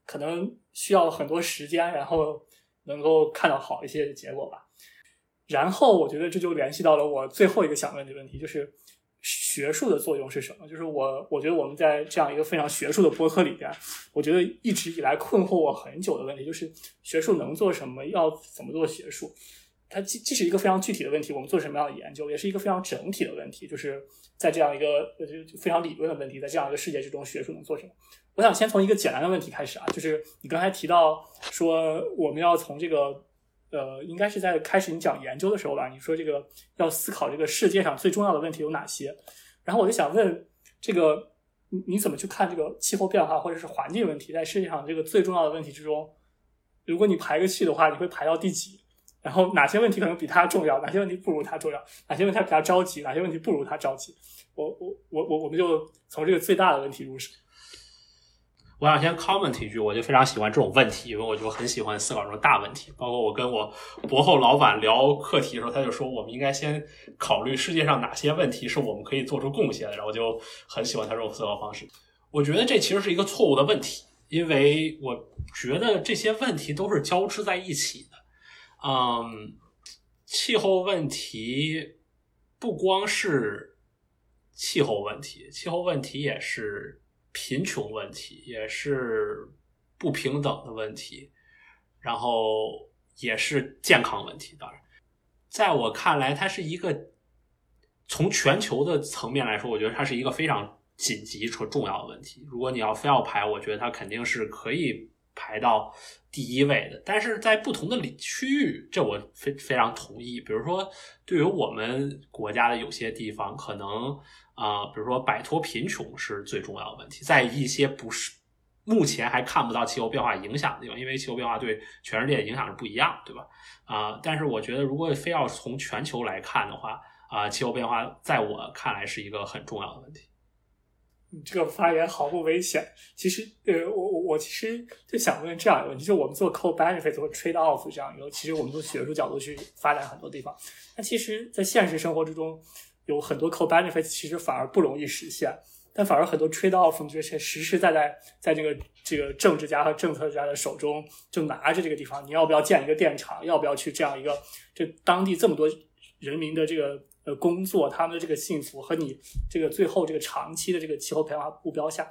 可能需要很多时间，然后能够看到好一些的结果吧。然后我觉得这就联系到了我最后一个想问的问题，就是学术的作用是什么？就是我我觉得我们在这样一个非常学术的播客里边，我觉得一直以来困惑我很久的问题，就是学术能做什么？要怎么做学术？它既既是一个非常具体的问题，我们做什么样的研究，也是一个非常整体的问题，就是在这样一个呃就非常理论的问题，在这样一个世界之中，学术能做什么？我想先从一个简单的问题开始啊，就是你刚才提到说我们要从这个。呃，应该是在开始你讲研究的时候吧？你说这个要思考这个世界上最重要的问题有哪些？然后我就想问，这个你你怎么去看这个气候变化或者是环境问题，在世界上这个最重要的问题之中，如果你排个序的话，你会排到第几？然后哪些问题可能比它重要，哪些问题不如它重要，哪些问题比它着急，哪些问题不如它着急？我我我我我们就从这个最大的问题入手。我想先 comment 一句，我就非常喜欢这种问题，因为我就很喜欢思考这种大问题。包括我跟我博后老板聊课题的时候，他就说我们应该先考虑世界上哪些问题是我们可以做出贡献的，然后我就很喜欢他这种思考方式。我觉得这其实是一个错误的问题，因为我觉得这些问题都是交织在一起的。嗯，气候问题不光是气候问题，气候问题也是。贫穷问题也是不平等的问题，然后也是健康问题。当然，在我看来，它是一个从全球的层面来说，我觉得它是一个非常紧急和重要的问题。如果你要非要排，我觉得它肯定是可以排到第一位的。但是在不同的里区域，这我非非常同意。比如说，对于我们国家的有些地方，可能。啊，比如说摆脱贫穷是最重要的问题，在一些不是目前还看不到气候变化影响的地方，因为气候变化对全世界影响是不一样，对吧？啊，但是我觉得如果非要从全球来看的话，啊，气候变化在我看来是一个很重要的问题。你这个发言毫不危险。其实，呃，我我其实就想问这样一个问题：，就我们做 co-benefit 或 trade-off 这样一个，其实我们从学术角度去发展很多地方，那其实，在现实生活之中。有很多 co benefit 其实反而不容易实现，但反而很多 trade-off，就是实实在在在这个这个政治家和政策家的手中就拿着这个地方，你要不要建一个电厂？要不要去这样一个这当地这么多人民的这个呃工作，他们的这个幸福和你这个最后这个长期的这个气候变化目标下，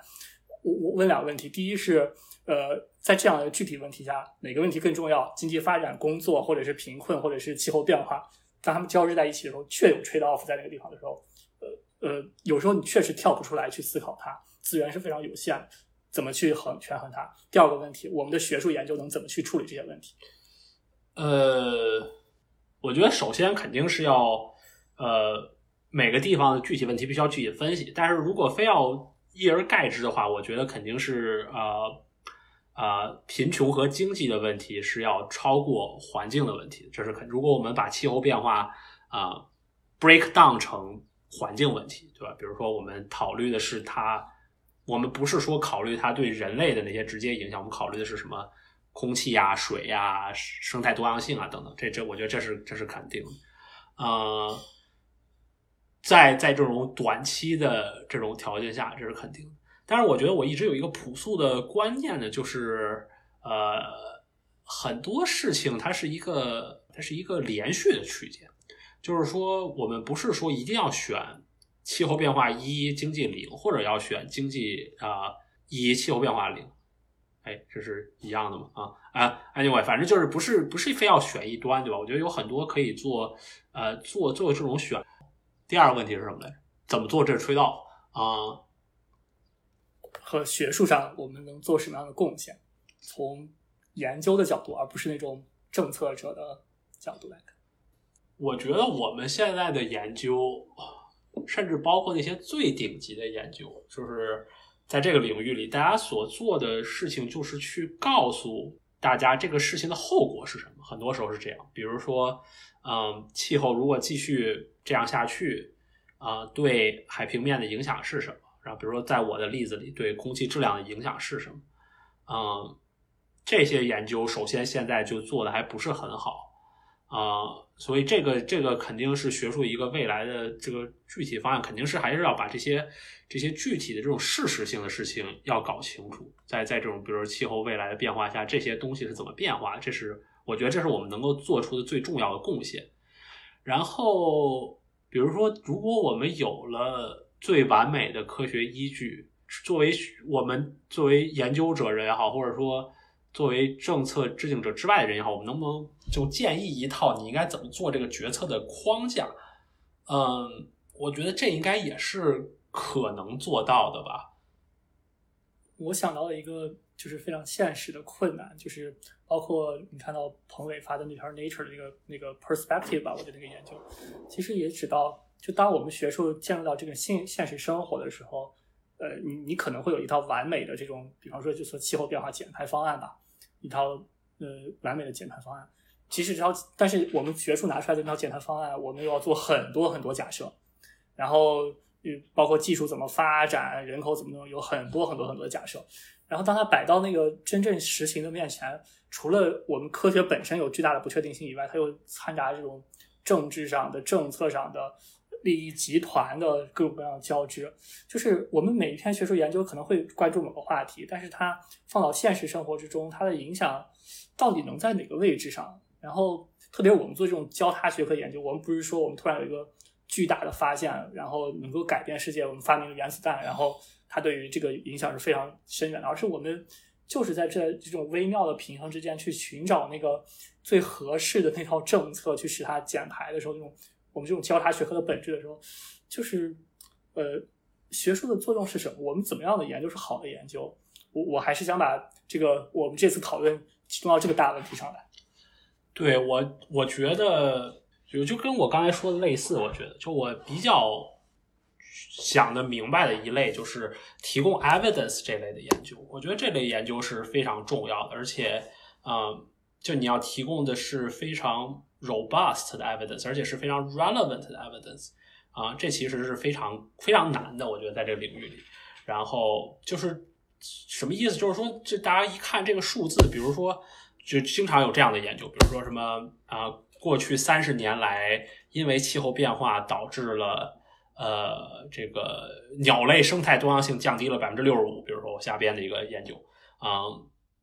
我我问两个问题：第一是呃，在这样的具体问题下，哪个问题更重要？经济发展、工作，或者是贫困，或者是气候变化？当他们交织在一起的时候，确有 trade off 在那个地方的时候，呃呃，有时候你确实跳不出来去思考它，资源是非常有限，怎么去衡权衡它？第二个问题，我们的学术研究能怎么去处理这些问题？呃，我觉得首先肯定是要，呃，每个地方的具体问题必须要具体分析，但是如果非要一而概之的话，我觉得肯定是呃。啊，贫穷和经济的问题是要超过环境的问题，这是肯。如果我们把气候变化啊 break down 成环境问题，对吧？比如说我们考虑的是它，我们不是说考虑它对人类的那些直接影响，我们考虑的是什么？空气呀、水呀、生态多样性啊等等。这这，我觉得这是这是肯定的。呃，在在这种短期的这种条件下，这是肯定的。但是我觉得我一直有一个朴素的观念呢，就是呃，很多事情它是一个它是一个连续的区间，就是说我们不是说一定要选气候变化一经济零，或者要选经济啊一气候变化零，哎，这是一样的嘛？啊啊，anyway，反正就是不是不是非要选一端，对吧？我觉得有很多可以做呃做做这种选。第二个问题是什么来着？怎么做这吹到啊？和学术上我们能做什么样的贡献？从研究的角度，而不是那种政策者的角度来看，我觉得我们现在的研究，甚至包括那些最顶级的研究，就是在这个领域里，大家所做的事情就是去告诉大家这个事情的后果是什么。很多时候是这样，比如说，嗯，气候如果继续这样下去，啊，对海平面的影响是什么？然后，比如说，在我的例子里，对空气质量的影响是什么？嗯，这些研究首先现在就做的还不是很好啊，所以这个这个肯定是学术一个未来的这个具体方案，肯定是还是要把这些这些具体的这种事实性的事情要搞清楚。在在这种比如说气候未来的变化下，这些东西是怎么变化？这是我觉得这是我们能够做出的最重要的贡献。然后，比如说，如果我们有了。最完美的科学依据，作为我们作为研究者人也好，或者说作为政策制定者之外的人也好，我们能不能就建议一套你应该怎么做这个决策的框架？嗯，我觉得这应该也是可能做到的吧。我想到了一个就是非常现实的困难，就是包括你看到彭伟发的那篇 Nature 的那个那个 Perspective 吧，我觉得那个研究其实也指到。就当我们学术进入到这个现现实生活的时候，呃，你你可能会有一套完美的这种，比方说就说气候变化减排方案吧，一套呃完美的减排方案。其实这套，但是我们学术拿出来的那套减排方案，我们又要做很多很多假设，然后，嗯包括技术怎么发展，人口怎么弄，有很多很多很多的假设。然后当它摆到那个真正实行的面前，除了我们科学本身有巨大的不确定性以外，它又掺杂这种政治上的、政策上的。利益集团的各种各样的交织，就是我们每一篇学术研究可能会关注某个话题，但是它放到现实生活之中，它的影响到底能在哪个位置上？然后，特别我们做这种交叉学科研究，我们不是说我们突然有一个巨大的发现，然后能够改变世界，我们发明了原子弹，然后它对于这个影响是非常深远的，而是我们就是在这这种微妙的平衡之间去寻找那个最合适的那套政策，去使它减排的时候那种。我们这种交叉学科的本质的时候，就是，呃，学术的作用是什么？我们怎么样的研究是好的研究？我我还是想把这个我们这次讨论集中到这个大问题上来。对我，我觉得就就跟我刚才说的类似。我觉得，就我比较想的明白的一类，就是提供 evidence 这类的研究。我觉得这类研究是非常重要的，而且，嗯，就你要提供的是非常。robust 的 evidence，而且是非常 relevant 的 evidence，啊，这其实是非常非常难的，我觉得在这个领域里。然后就是什么意思？就是说，这大家一看这个数字，比如说，就经常有这样的研究，比如说什么啊，过去三十年来，因为气候变化导致了呃这个鸟类生态多样性降低了百分之六十五，比如说我瞎编的一个研究啊，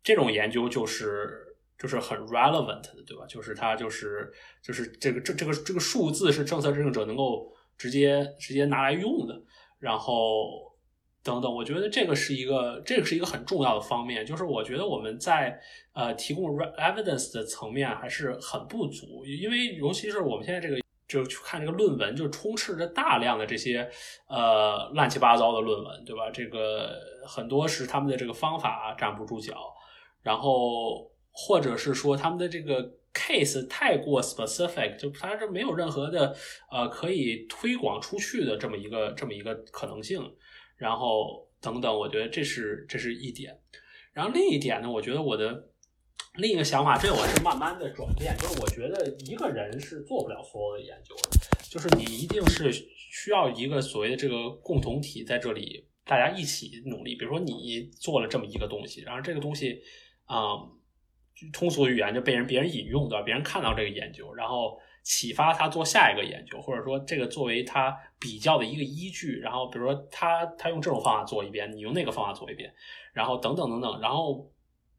这种研究就是。就是很 relevant 的，对吧？就是它就是就是这个这这个这个数字是政策制定者能够直接直接拿来用的，然后等等，我觉得这个是一个这个是一个很重要的方面。就是我觉得我们在呃提供 evidence 的层面还是很不足，因为尤其是我们现在这个就去看这个论文，就充斥着大量的这些呃乱七八糟的论文，对吧？这个很多是他们的这个方法站不住脚，然后。或者是说他们的这个 case 太过 specific，就它是没有任何的呃可以推广出去的这么一个这么一个可能性，然后等等，我觉得这是这是一点。然后另一点呢，我觉得我的另一个想法，这我是慢慢的转变，就是我觉得一个人是做不了所有的研究的，就是你一定是需要一个所谓的这个共同体在这里，大家一起努力。比如说你做了这么一个东西，然后这个东西啊。通俗语言就被人别人引用，对吧？别人看到这个研究，然后启发他做下一个研究，或者说这个作为他比较的一个依据。然后比如说他他用这种方法做一遍，你用那个方法做一遍，然后等等等等。然后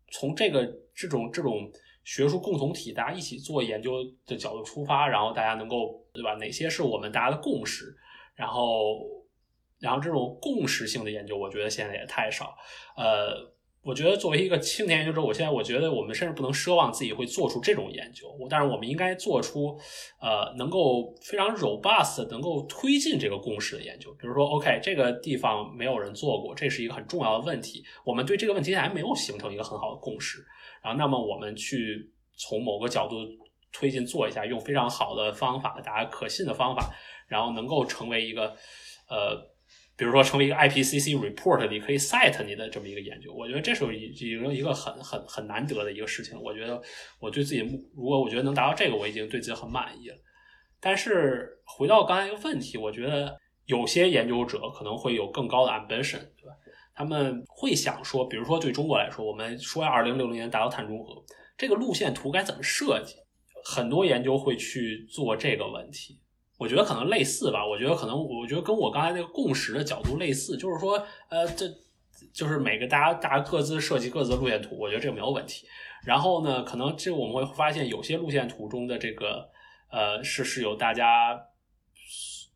从这个这种这种学术共同体，大家一起做研究的角度出发，然后大家能够对吧？哪些是我们大家的共识？然后然后这种共识性的研究，我觉得现在也太少，呃。我觉得作为一个青年研究者，我现在我觉得我们甚至不能奢望自己会做出这种研究，但是我们应该做出，呃，能够非常 robust、能够推进这个共识的研究。比如说，OK，这个地方没有人做过，这是一个很重要的问题，我们对这个问题还没有形成一个很好的共识。然后，那么我们去从某个角度推进做一下，用非常好的方法，大家可信的方法，然后能够成为一个，呃。比如说，成为一个 IPCC report 里可以 cite 你的这么一个研究，我觉得这是一一个一个很很很难得的一个事情。我觉得我对自己目，如果我觉得能达到这个，我已经对自己很满意了。但是回到刚才一个问题，我觉得有些研究者可能会有更高的 ambition，对吧？他们会想说，比如说对中国来说，我们说二零六零年达到碳中和，这个路线图该怎么设计？很多研究会去做这个问题。我觉得可能类似吧，我觉得可能，我觉得跟我刚才那个共识的角度类似，就是说，呃，这就是每个大家大家各自设计各自的路线图，我觉得这个没有问题。然后呢，可能这我们会发现有些路线图中的这个，呃，是是有大家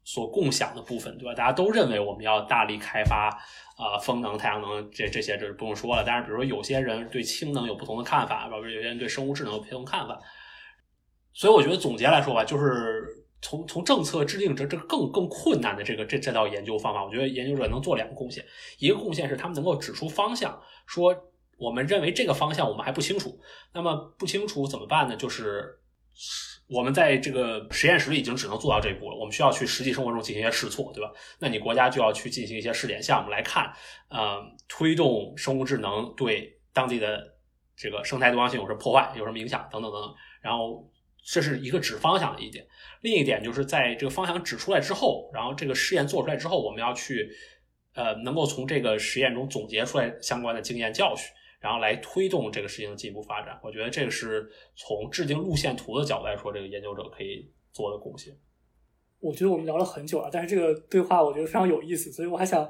所共享的部分，对吧？大家都认为我们要大力开发啊，风能、太阳能这这些，这不用说了。但是，比如说有些人对氢能有不同的看法，包括有些人对生物质能有不同看法。所以，我觉得总结来说吧，就是。从从政策制定者这个更更困难的这个这这道研究方法，我觉得研究者能做两个贡献，一个贡献是他们能够指出方向，说我们认为这个方向我们还不清楚，那么不清楚怎么办呢？就是我们在这个实验室里已经只能做到这一步了，我们需要去实际生活中进行一些试错，对吧？那你国家就要去进行一些试点项目来看，呃，推动生物智能对当地的这个生态多样性有什么破坏，有什么影响等等等等。然后这是一个指方向的一点，另一点就是在这个方向指出来之后，然后这个试验做出来之后，我们要去呃，能够从这个实验中总结出来相关的经验教训。然后来推动这个事情的进一步发展，我觉得这个是从制定路线图的角度来说，这个研究者可以做的贡献。我觉得我们聊了很久了，但是这个对话我觉得非常有意思，所以我还想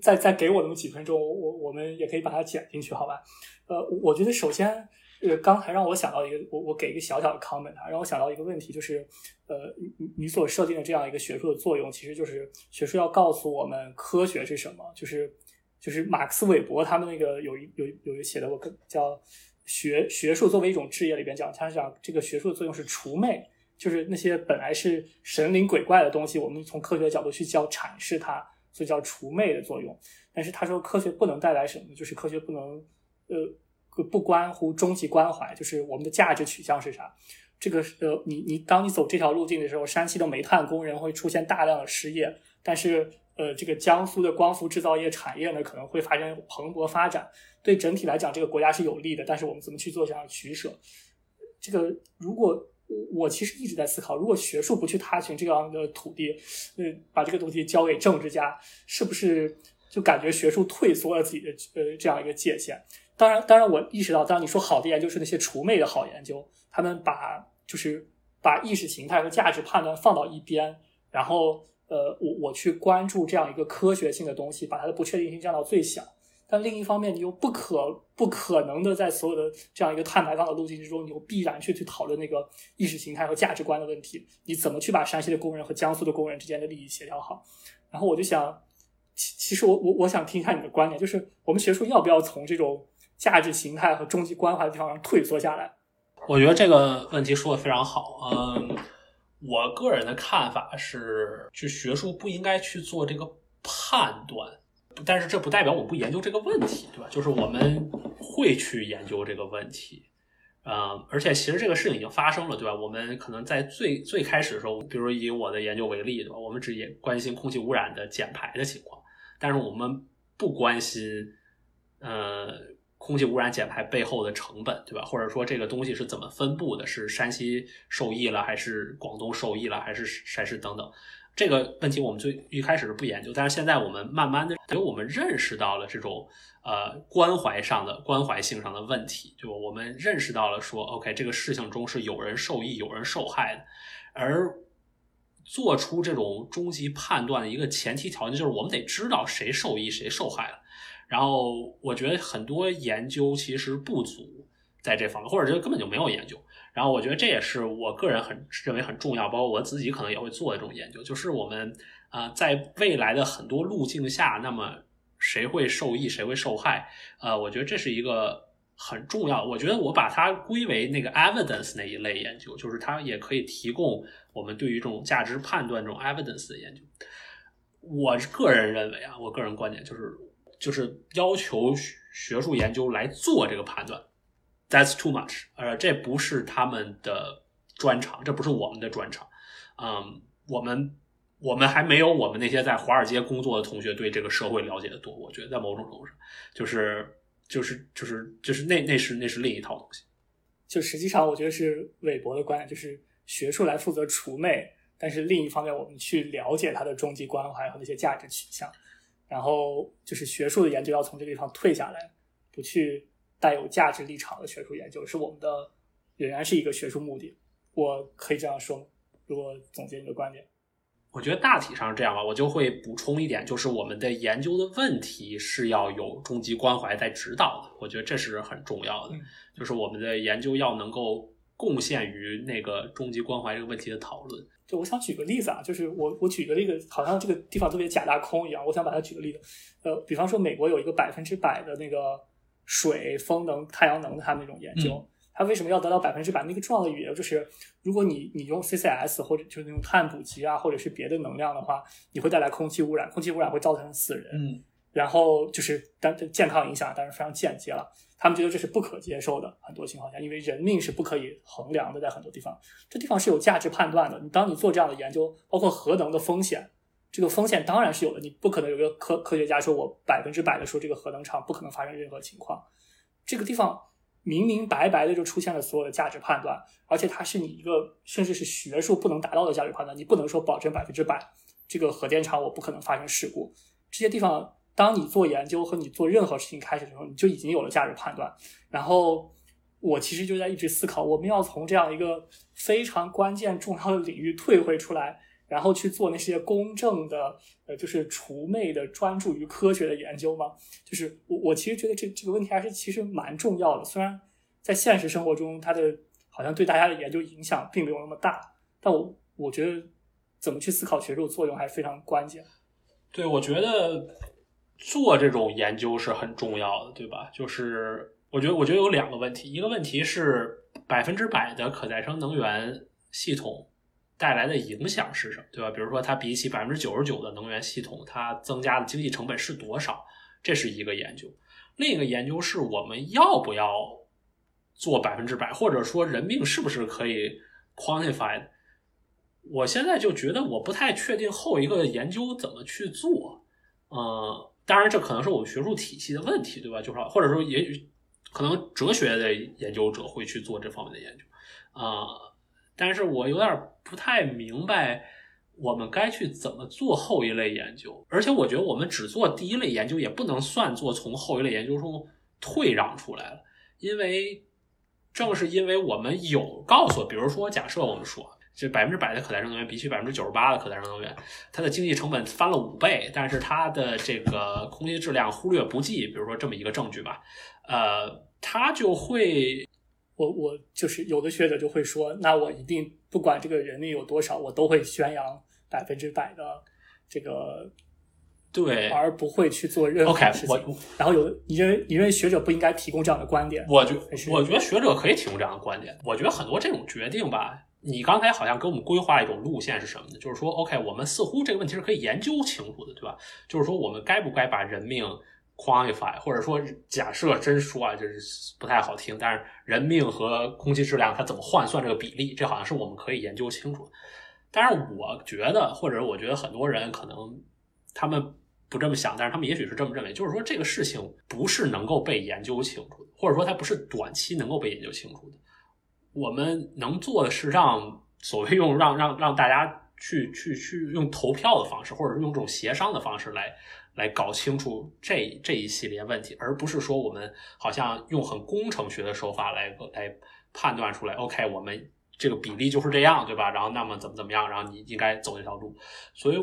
再再给我那么几分钟，我我们也可以把它剪进去，好吧？呃，我觉得首先，呃，刚才让我想到一个，我我给一个小小的 comment 啊，让我想到一个问题，就是呃，你你所设定的这样一个学术的作用，其实就是学术要告诉我们科学是什么，就是。就是马克思韦伯他们那个有一有有一写的，我跟叫学学术作为一种职业里边讲，他讲这个学术的作用是除魅，就是那些本来是神灵鬼怪的东西，我们从科学的角度去叫阐释它，所以叫除魅的作用。但是他说科学不能带来什么，就是科学不能呃不关乎终极关怀，就是我们的价值取向是啥？这个呃你你当你走这条路径的时候，山西的煤炭工人会出现大量的失业，但是。呃，这个江苏的光伏制造业产业呢，可能会发生蓬勃发展，对整体来讲，这个国家是有利的。但是我们怎么去做这样的取舍？这个如果我其实一直在思考，如果学术不去踏寻这样的土地，呃，把这个东西交给政治家，是不是就感觉学术退缩了自己的呃这样一个界限？当然，当然，我意识到，当你说好的研究是那些除魅的好研究，他们把就是把意识形态和价值判断放到一边，然后。呃，我我去关注这样一个科学性的东西，把它的不确定性降到最小。但另一方面，你又不可不可能的在所有的这样一个碳排放的路径之中，你又必然去去讨论那个意识形态和价值观的问题。你怎么去把山西的工人和江苏的工人之间的利益协调好？然后我就想，其其实我我我想听一下你的观点，就是我们学术要不要从这种价值形态和终极关怀的地方上退缩下来？我觉得这个问题说的非常好，嗯。我个人的看法是，就学术不应该去做这个判断，但是这不代表我不研究这个问题，对吧？就是我们会去研究这个问题，呃，而且其实这个事情已经发生了，对吧？我们可能在最最开始的时候，比如以我的研究为例，对吧？我们只也关心空气污染的减排的情况，但是我们不关心，呃。空气污染减排背后的成本，对吧？或者说这个东西是怎么分布的？是山西受益了，还是广东受益了，还是还是等等？这个问题我们最一开始是不研究，但是现在我们慢慢的，因为我们认识到了这种呃关怀上的关怀性上的问题，对吧我们认识到了说，OK，这个事情中是有人受益，有人受害的，而做出这种终极判断的一个前提条件就是我们得知道谁受益，谁受害了。然后我觉得很多研究其实不足在这方面，或者这根本就没有研究。然后我觉得这也是我个人很认为很重要，包括我自己可能也会做的这种研究，就是我们啊在未来的很多路径下，那么谁会受益，谁会受害？呃，我觉得这是一个很重要。我觉得我把它归为那个 evidence 那一类研究，就是它也可以提供我们对于这种价值判断这种 evidence 的研究。我个人认为啊，我个人观点就是。就是要求学术研究来做这个判断，That's too much。呃，这不是他们的专长，这不是我们的专长。嗯，我们我们还没有我们那些在华尔街工作的同学对这个社会了解的多。我觉得在某种程度上，就是就是就是就是那那是那是另一套东西。就实际上，我觉得是韦伯的观点，就是学术来负责除魅，但是另一方面，我们去了解他的终极关怀和那些价值取向。然后就是学术的研究要从这个地方退下来，不去带有价值立场的学术研究，是我们的仍然是一个学术目的。我可以这样说吗？如果总结你的观点，我觉得大体上是这样吧。我就会补充一点，就是我们的研究的问题是要有终极关怀在指导的。我觉得这是很重要的，就是我们的研究要能够贡献于那个终极关怀这个问题的讨论。就我想举个例子啊，就是我我举个例子，好像这个地方特别假大空一样。我想把它举个例子，呃，比方说美国有一个百分之百的那个水、风能、太阳能的它那种研究，它为什么要得到百分之百？那个重要的理由就是，如果你你用 CCS 或者就是那种碳捕集啊，或者是别的能量的话，你会带来空气污染，空气污染会造成死人。嗯，然后就是但健康影响当然非常间接了。他们觉得这是不可接受的。很多情况下，因为人命是不可以衡量的，在很多地方，这地方是有价值判断的。你当你做这样的研究，包括核能的风险，这个风险当然是有的。你不可能有个科科学家说我百分之百的说这个核能厂不可能发生任何情况。这个地方明明白白的就出现了所有的价值判断，而且它是你一个甚至是学术不能达到的价值判断。你不能说保证百分之百这个核电厂我不可能发生事故。这些地方。当你做研究和你做任何事情开始的时候，你就已经有了价值判断。然后我其实就在一直思考，我们要从这样一个非常关键重要的领域退回出来，然后去做那些公正的，呃，就是除魅的、专注于科学的研究吗？就是我我其实觉得这这个问题还是其实蛮重要的。虽然在现实生活中，它的好像对大家的研究影响并没有那么大，但我我觉得怎么去思考学术作用还是非常关键。对，我觉得。做这种研究是很重要的，对吧？就是我觉得，我觉得有两个问题，一个问题是百分之百的可再生能源系统带来的影响是什么，对吧？比如说，它比起百分之九十九的能源系统，它增加的经济成本是多少？这是一个研究。另一个研究是我们要不要做百分之百，或者说人命是不是可以 quantify？我现在就觉得我不太确定后一个研究怎么去做，嗯。当然，这可能是我们学术体系的问题，对吧？就是或者说，也许可能哲学的研究者会去做这方面的研究，啊，但是我有点不太明白我们该去怎么做后一类研究。而且，我觉得我们只做第一类研究，也不能算作从后一类研究中退让出来了，因为正是因为我们有告诉，比如说，假设我们说。这百分之百的可再生能源比起百分之九十八的可再生能源，它的经济成本翻了五倍，但是它的这个空气质量忽略不计。比如说这么一个证据吧，呃，它就会，我我就是有的学者就会说，那我一定不管这个人力有多少，我都会宣扬百分之百的这个对，而不会去做任何事情。然后有你认为你认为学者不应该提供这样的观点？我觉我觉得学者可以提供这样的观点。我觉得很多这种决定吧。你刚才好像给我们规划一种路线是什么呢？就是说，OK，我们似乎这个问题是可以研究清楚的，对吧？就是说，我们该不该把人命 quantify，或者说，假设真说啊，就是不太好听，但是人命和空气质量它怎么换算这个比例，这好像是我们可以研究清楚。但是我觉得，或者我觉得很多人可能他们不这么想，但是他们也许是这么认为，就是说这个事情不是能够被研究清楚的，或者说它不是短期能够被研究清楚的。我们能做的是让所谓用让让让大家去去去用投票的方式，或者是用这种协商的方式来来搞清楚这这一系列问题，而不是说我们好像用很工程学的手法来来判断出来。OK，我们这个比例就是这样，对吧？然后那么怎么怎么样，然后你应该走这条路。所以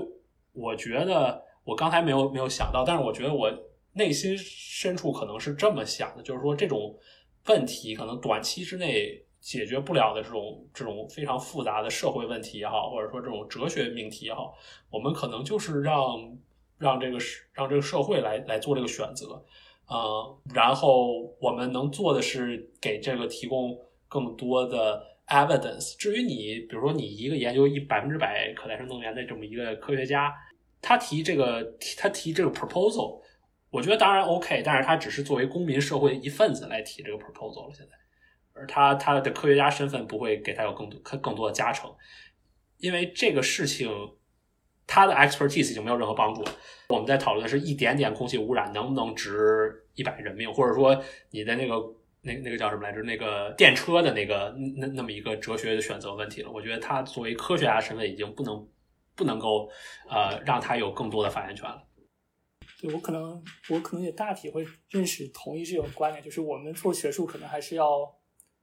我觉得我刚才没有没有想到，但是我觉得我内心深处可能是这么想的，就是说这种问题可能短期之内。解决不了的这种这种非常复杂的社会问题也好，或者说这种哲学命题也好，我们可能就是让让这个让这个社会来来做这个选择，呃，然后我们能做的是给这个提供更多的 evidence。至于你，比如说你一个研究一百分之百可再生能源的这么一个科学家，他提这个他提这个 proposal，我觉得当然 OK，但是他只是作为公民社会一份子来提这个 proposal 了，现在。而他他的科学家身份不会给他有更多更多的加成，因为这个事情他的 expertise 已经没有任何帮助。我们在讨论的是一点点空气污染能不能值一百人命，或者说你的那个那那个叫什么来着？那个电车的那个那那么一个哲学的选择问题了。我觉得他作为科学家身份已经不能不能够呃让他有更多的发言权了。对我可能我可能也大体会认识同意这种观点，就是我们做学术可能还是要。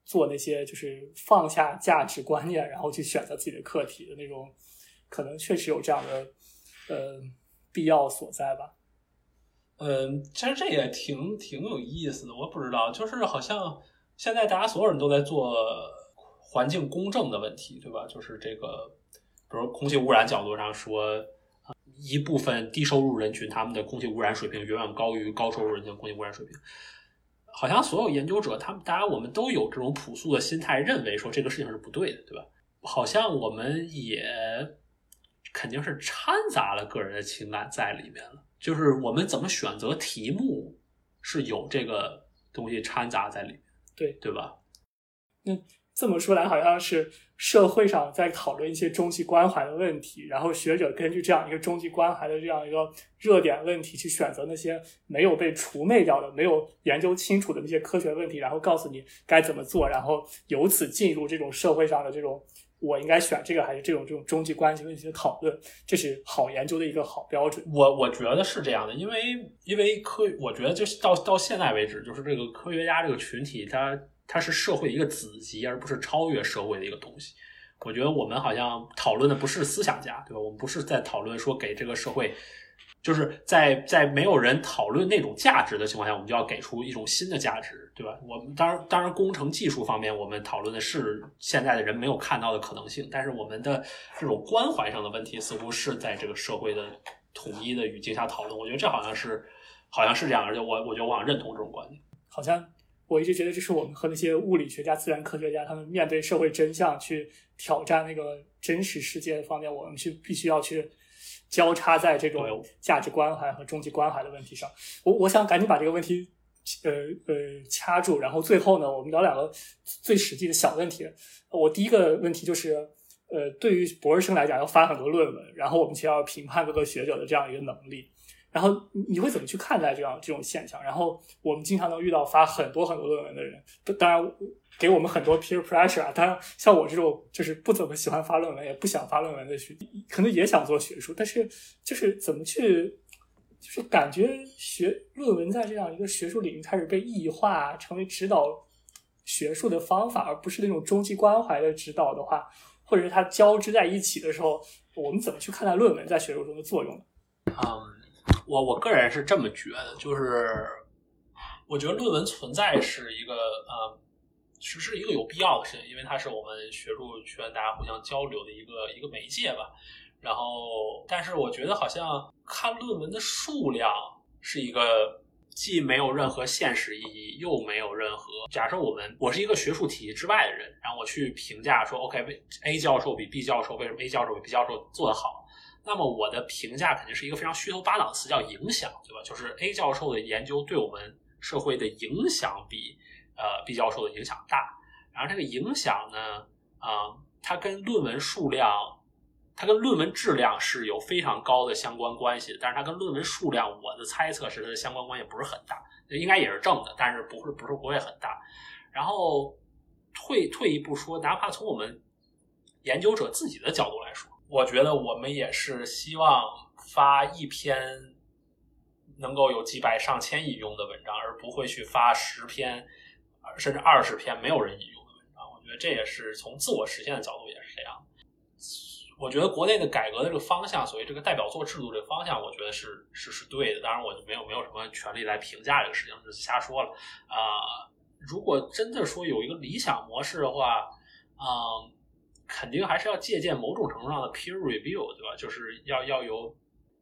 做那些就是放下价值观念，然后去选择自己的课题的那种，可能确实有这样的呃必要所在吧。嗯，其实这也挺挺有意思的。我不知道，就是好像现在大家所有人都在做环境公正的问题，对吧？就是这个，比如空气污染角度上说，一部分低收入人群他们的空气污染水平远远高于高收入人群空气污染水平。好像所有研究者，他们当然我们都有这种朴素的心态，认为说这个事情是不对的，对吧？好像我们也肯定是掺杂了个人的情感在里面了。就是我们怎么选择题目是有这个东西掺杂在里面，对对吧？这么说来，好像是社会上在讨论一些终极关怀的问题，然后学者根据这样一个终极关怀的这样一个热点问题，去选择那些没有被除魅掉的、没有研究清楚的那些科学问题，然后告诉你该怎么做，然后由此进入这种社会上的这种我应该选这个还是这种这种终极关系问题的讨论，这是好研究的一个好标准。我我觉得是这样的，因为因为科，我觉得就是到到现在为止，就是这个科学家这个群体，它它是社会一个子集，而不是超越社会的一个东西。我觉得我们好像讨论的不是思想家，对吧？我们不是在讨论说给这个社会，就是在在没有人讨论那种价值的情况下，我们就要给出一种新的价值，对吧？我们当然当然，工程技术方面，我们讨论的是现在的人没有看到的可能性，但是我们的这种关怀上的问题，似乎是在这个社会的统一的语境下讨论。我觉得这好像是好像是这样，而且我我觉得我想认同这种观点。好像我一直觉得这是我们和那些物理学家、自然科学家他们面对社会真相去挑战那个真实世界方面，我们去必须要去交叉在这种价值关怀和终极关怀的问题上。我我想赶紧把这个问题呃呃掐住，然后最后呢，我们聊两个最实际的小问题。我第一个问题就是，呃，对于博士生来讲，要发很多论文，然后我们需要评判各个学者的这样一个能力。然后你会怎么去看待这样这种现象？然后我们经常能遇到发很多很多论文的人，当然给我们很多 peer pressure 啊。当然，像我这种就是不怎么喜欢发论文，也不想发论文的学，可能也想做学术，但是就是怎么去，就是感觉学论文在这样一个学术领域开始被异化，成为指导学术的方法，而不是那种终极关怀的指导的话，或者是它交织在一起的时候，我们怎么去看待论文在学术中的作用呢？嗯。我我个人是这么觉得，就是我觉得论文存在是一个呃，是是一个有必要的事情，因为它是我们学术圈大家互相交流的一个一个媒介吧。然后，但是我觉得好像看论文的数量是一个既没有任何现实意义，又没有任何假设。我们我是一个学术体系之外的人，然后我去评价说，OK，A 教授比 B 教授为什么 A 教授比 B 教授做得好？那么我的评价肯定是一个非常虚头巴脑词，叫影响，对吧？就是 A 教授的研究对我们社会的影响比呃 B 教授的影响大。然后这个影响呢，啊，它跟论文数量，它跟论文质量是有非常高的相关关系。但是它跟论文数量，我的猜测是它的相关关系不是很大，应该也是正的，但是不是不是不会很大。然后退退一步说，哪怕从我们研究者自己的角度来说。我觉得我们也是希望发一篇能够有几百上千引用的文章，而不会去发十篇甚至二十篇没有人引用的文章。我觉得这也是从自我实现的角度也是这样。我觉得国内的改革的这个方向，所谓这个代表作制度这个方向，我觉得是是是对的。当然，我就没有没有什么权利来评价这个事情，就是瞎说了啊。如果真的说有一个理想模式的话，嗯。肯定还是要借鉴某种程度上的 peer review，对吧？就是要要有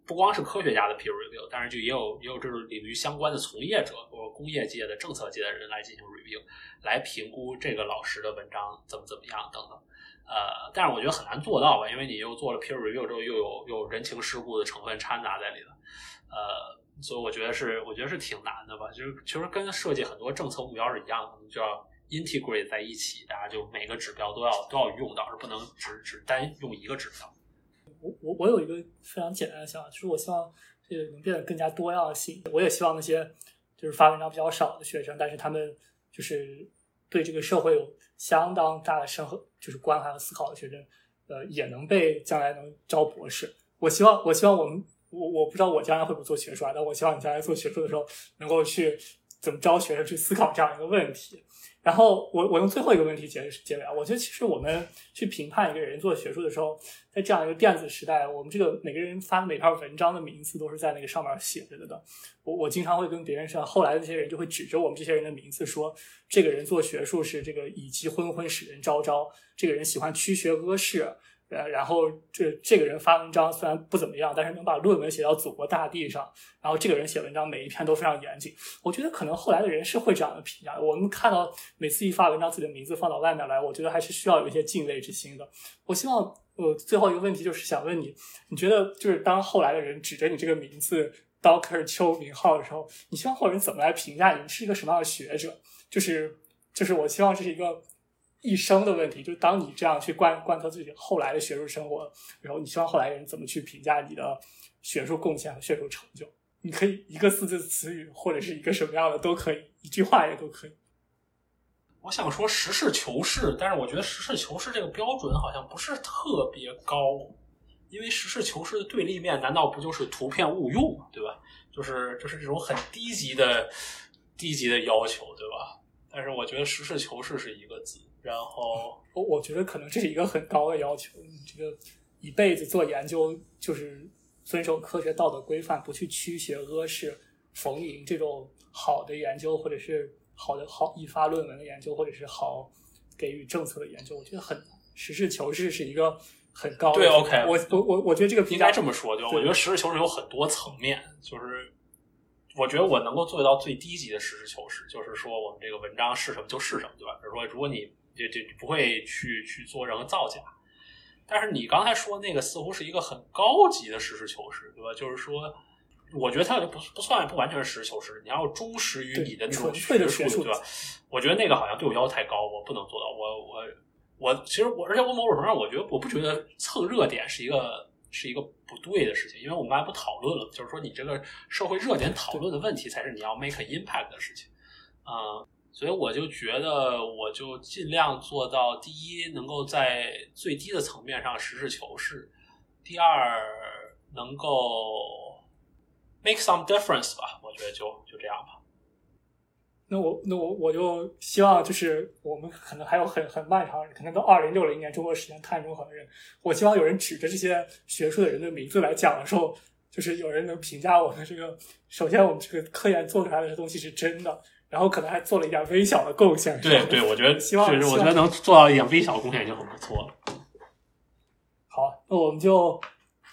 不光是科学家的 peer review，但是就也有也有这种领域相关的从业者或者工业界的政策界的人来进行 review，来评估这个老师的文章怎么怎么样等等。呃，但是我觉得很难做到吧，因为你又做了 peer review 之后，又有有人情世故的成分掺杂在里头。呃，所以我觉得是我觉得是挺难的吧。就是其实跟设计很多政策目标是一样的，就要。Integrate 在一起，大家就每个指标都要都要用到，而不能只只单用一个指标。我我我有一个非常简单的想法，就是我希望这个能变得更加多样性。我也希望那些就是发文章比较少的学生，但是他们就是对这个社会有相当大的深刻就是关怀和思考的学生，呃，也能被将来能招博士。我希望我希望我们我我不知道我将来会不会做学术啊，但我希望你将来做学术的时候能够去怎么招学生去思考这样一个问题。然后我我用最后一个问题结结尾啊，我觉得其实我们去评判一个人做学术的时候，在这样一个电子时代，我们这个每个人发每篇文章的名字都是在那个上面写着的。我我经常会跟别人说，后来的这些人就会指着我们这些人的名字说，这个人做学术是这个以其昏昏使人昭昭，这个人喜欢曲学阿世。呃，然后这这个人发文章虽然不怎么样，但是能把论文写到祖国大地上。然后这个人写文章每一篇都非常严谨。我觉得可能后来的人是会这样的评价。我们看到每次一发文章，自己的名字放到外面来，我觉得还是需要有一些敬畏之心的。我希望，呃，最后一个问题就是想问你，你觉得就是当后来的人指着你这个名字 Doctor 邱明浩的时候，你希望后人怎么来评价你是一个什么样的学者？就是就是我希望这是一个一生的问题，就当你这样去贯贯彻自己后来的学术生活，然后你希望后来人怎么去评价你的学术贡献和学术成就？你可以一个四字词语，或者是一个什么样的都可以，一句话也都可以。我想说实事求是，但是我觉得实事求是这个标准好像不是特别高，因为实事求是的对立面难道不就是图片误用？对吧？就是就是这种很低级的低级的要求，对吧？但是我觉得实事求是是一个字，然后我我觉得可能这是一个很高的要求，你这个一辈子做研究就是遵守科学道德规范，不去曲学阿谥逢迎这种好的研究或者是。好的，好译发论文的研究，或者是好给予政策的研究，我觉得很实事求是是一个很高的。对，OK，我我我我觉得这个应该这么说，就我觉得实事求是有很多层面，就是我觉得我能够做到最低级的实事求是，就是说我们这个文章是什么就是什么，对吧？比如说，如果你这这不会去去做任何造假，但是你刚才说那个似乎是一个很高级的实事求是，对吧？就是说。我觉得它就不不算不完全是实事求是，你要忠实于你的那种学术，对吧？我觉得那个好像对我要求太高，我不能做到。我我我，其实我，而且我某种程度上，我觉得我不觉得蹭热点是一个是一个不对的事情，因为我们刚才不讨论了，就是说你这个社会热点讨论的问题才是你要 make impact 的事情啊。所以我就觉得，我就尽量做到第一，能够在最低的层面上实事求是；第二，能够。Make some difference 吧，我觉得就就这样吧。那我那我我就希望就是我们可能还有很很漫长，可能到二零六零年中国时间碳中和的人，我希望有人指着这些学术的人的名字来讲的时候，就是有人能评价我们这个。首先，我们这个科研做出来的东西是真的，然后可能还做了一点微小的贡献。对对，我觉得希望我觉得能做到一点微小的贡献已经很不错了。好，那我们就。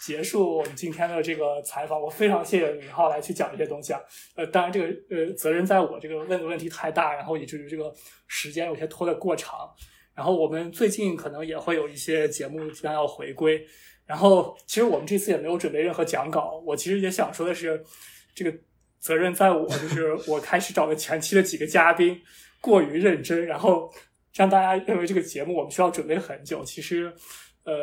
结束我们今天的这个采访，我非常谢谢明浩来去讲这些东西啊。呃，当然这个呃责任在我，这个问的问题太大，然后以至于这个时间有些拖得过长。然后我们最近可能也会有一些节目即将要回归。然后其实我们这次也没有准备任何讲稿。我其实也想说的是，这个责任在我，就是 我开始找的前期的几个嘉宾过于认真，然后让大家认为这个节目我们需要准备很久。其实，呃，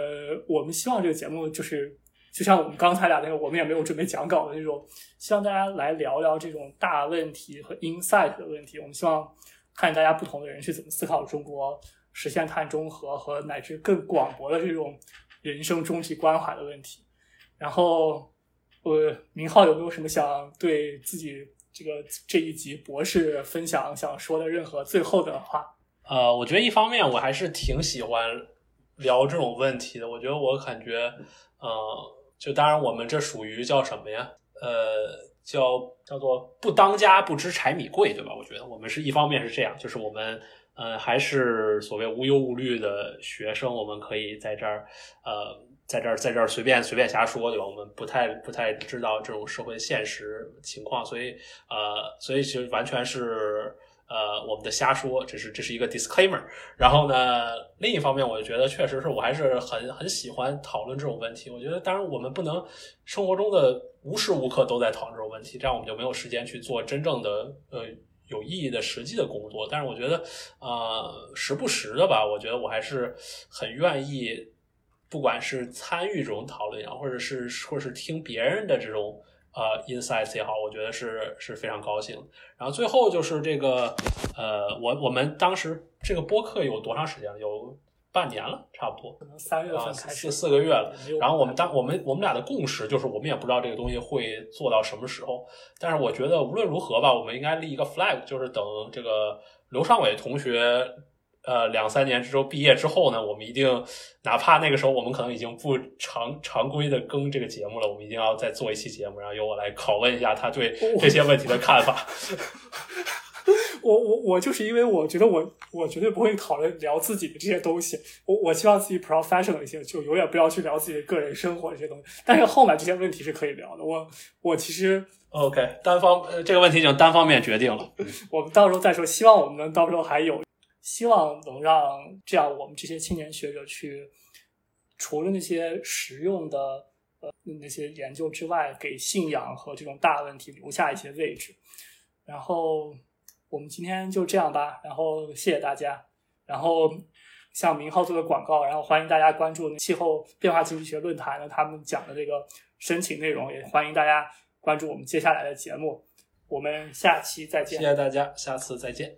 我们希望这个节目就是。就像我们刚才俩那个，我们也没有准备讲稿的那种，希望大家来聊聊这种大问题和 insight 的问题。我们希望看大家不同的人去怎么思考中国实现碳中和和乃至更广博的这种人生终极关怀的问题。然后，呃，明浩有没有什么想对自己这个这一集博士分享想说的任何最后的话？呃，我觉得一方面我还是挺喜欢聊这种问题的。我觉得我感觉，呃。就当然，我们这属于叫什么呀？呃，叫叫做不当家不知柴米贵，对吧？我觉得我们是一方面是这样，就是我们呃还是所谓无忧无虑的学生，我们可以在这儿呃在这儿在这儿随便随便瞎说，对吧？我们不太不太知道这种社会现实情况，所以呃，所以其实完全是。呃，我们的瞎说，这是这是一个 disclaimer。然后呢，另一方面，我就觉得确实是我还是很很喜欢讨论这种问题。我觉得，当然我们不能生活中的无时无刻都在讨论这种问题，这样我们就没有时间去做真正的呃有意义的实际的工作。但是我觉得，呃，时不时的吧，我觉得我还是很愿意，不管是参与这种讨论也好，或者是或者是听别人的这种。呃，insights 也好，我觉得是是非常高兴。然后最后就是这个，呃，我我们当时这个播客有多长时间了？有半年了，差不多，可能三月份开始，四四个月了。然后我们当我们我们俩的共识就是，我们也不知道这个东西会做到什么时候。但是我觉得无论如何吧，我们应该立一个 flag，就是等这个刘尚伟同学。呃，两三年之后毕业之后呢，我们一定，哪怕那个时候我们可能已经不常常规的更这个节目了，我们一定要再做一期节目，然后由我来拷问一下他对这些问题的看法。我我我就是因为我觉得我我绝对不会讨论聊自己的这些东西，我我希望自己 professional 一些，就永远不要去聊自己的个人生活这些东西。但是后面这些问题是可以聊的。我我其实 OK，单方这个问题已经单方面决定了，我们到时候再说。希望我们能到时候还有。希望能让这样我们这些青年学者去，除了那些实用的呃那些研究之外，给信仰和这种大问题留下一些位置。然后我们今天就这样吧，然后谢谢大家。然后向明浩做的广告，然后欢迎大家关注气候变化经济学论坛的他们讲的这个申请内容，也欢迎大家关注我们接下来的节目。我们下期再见。谢谢大家，下次再见。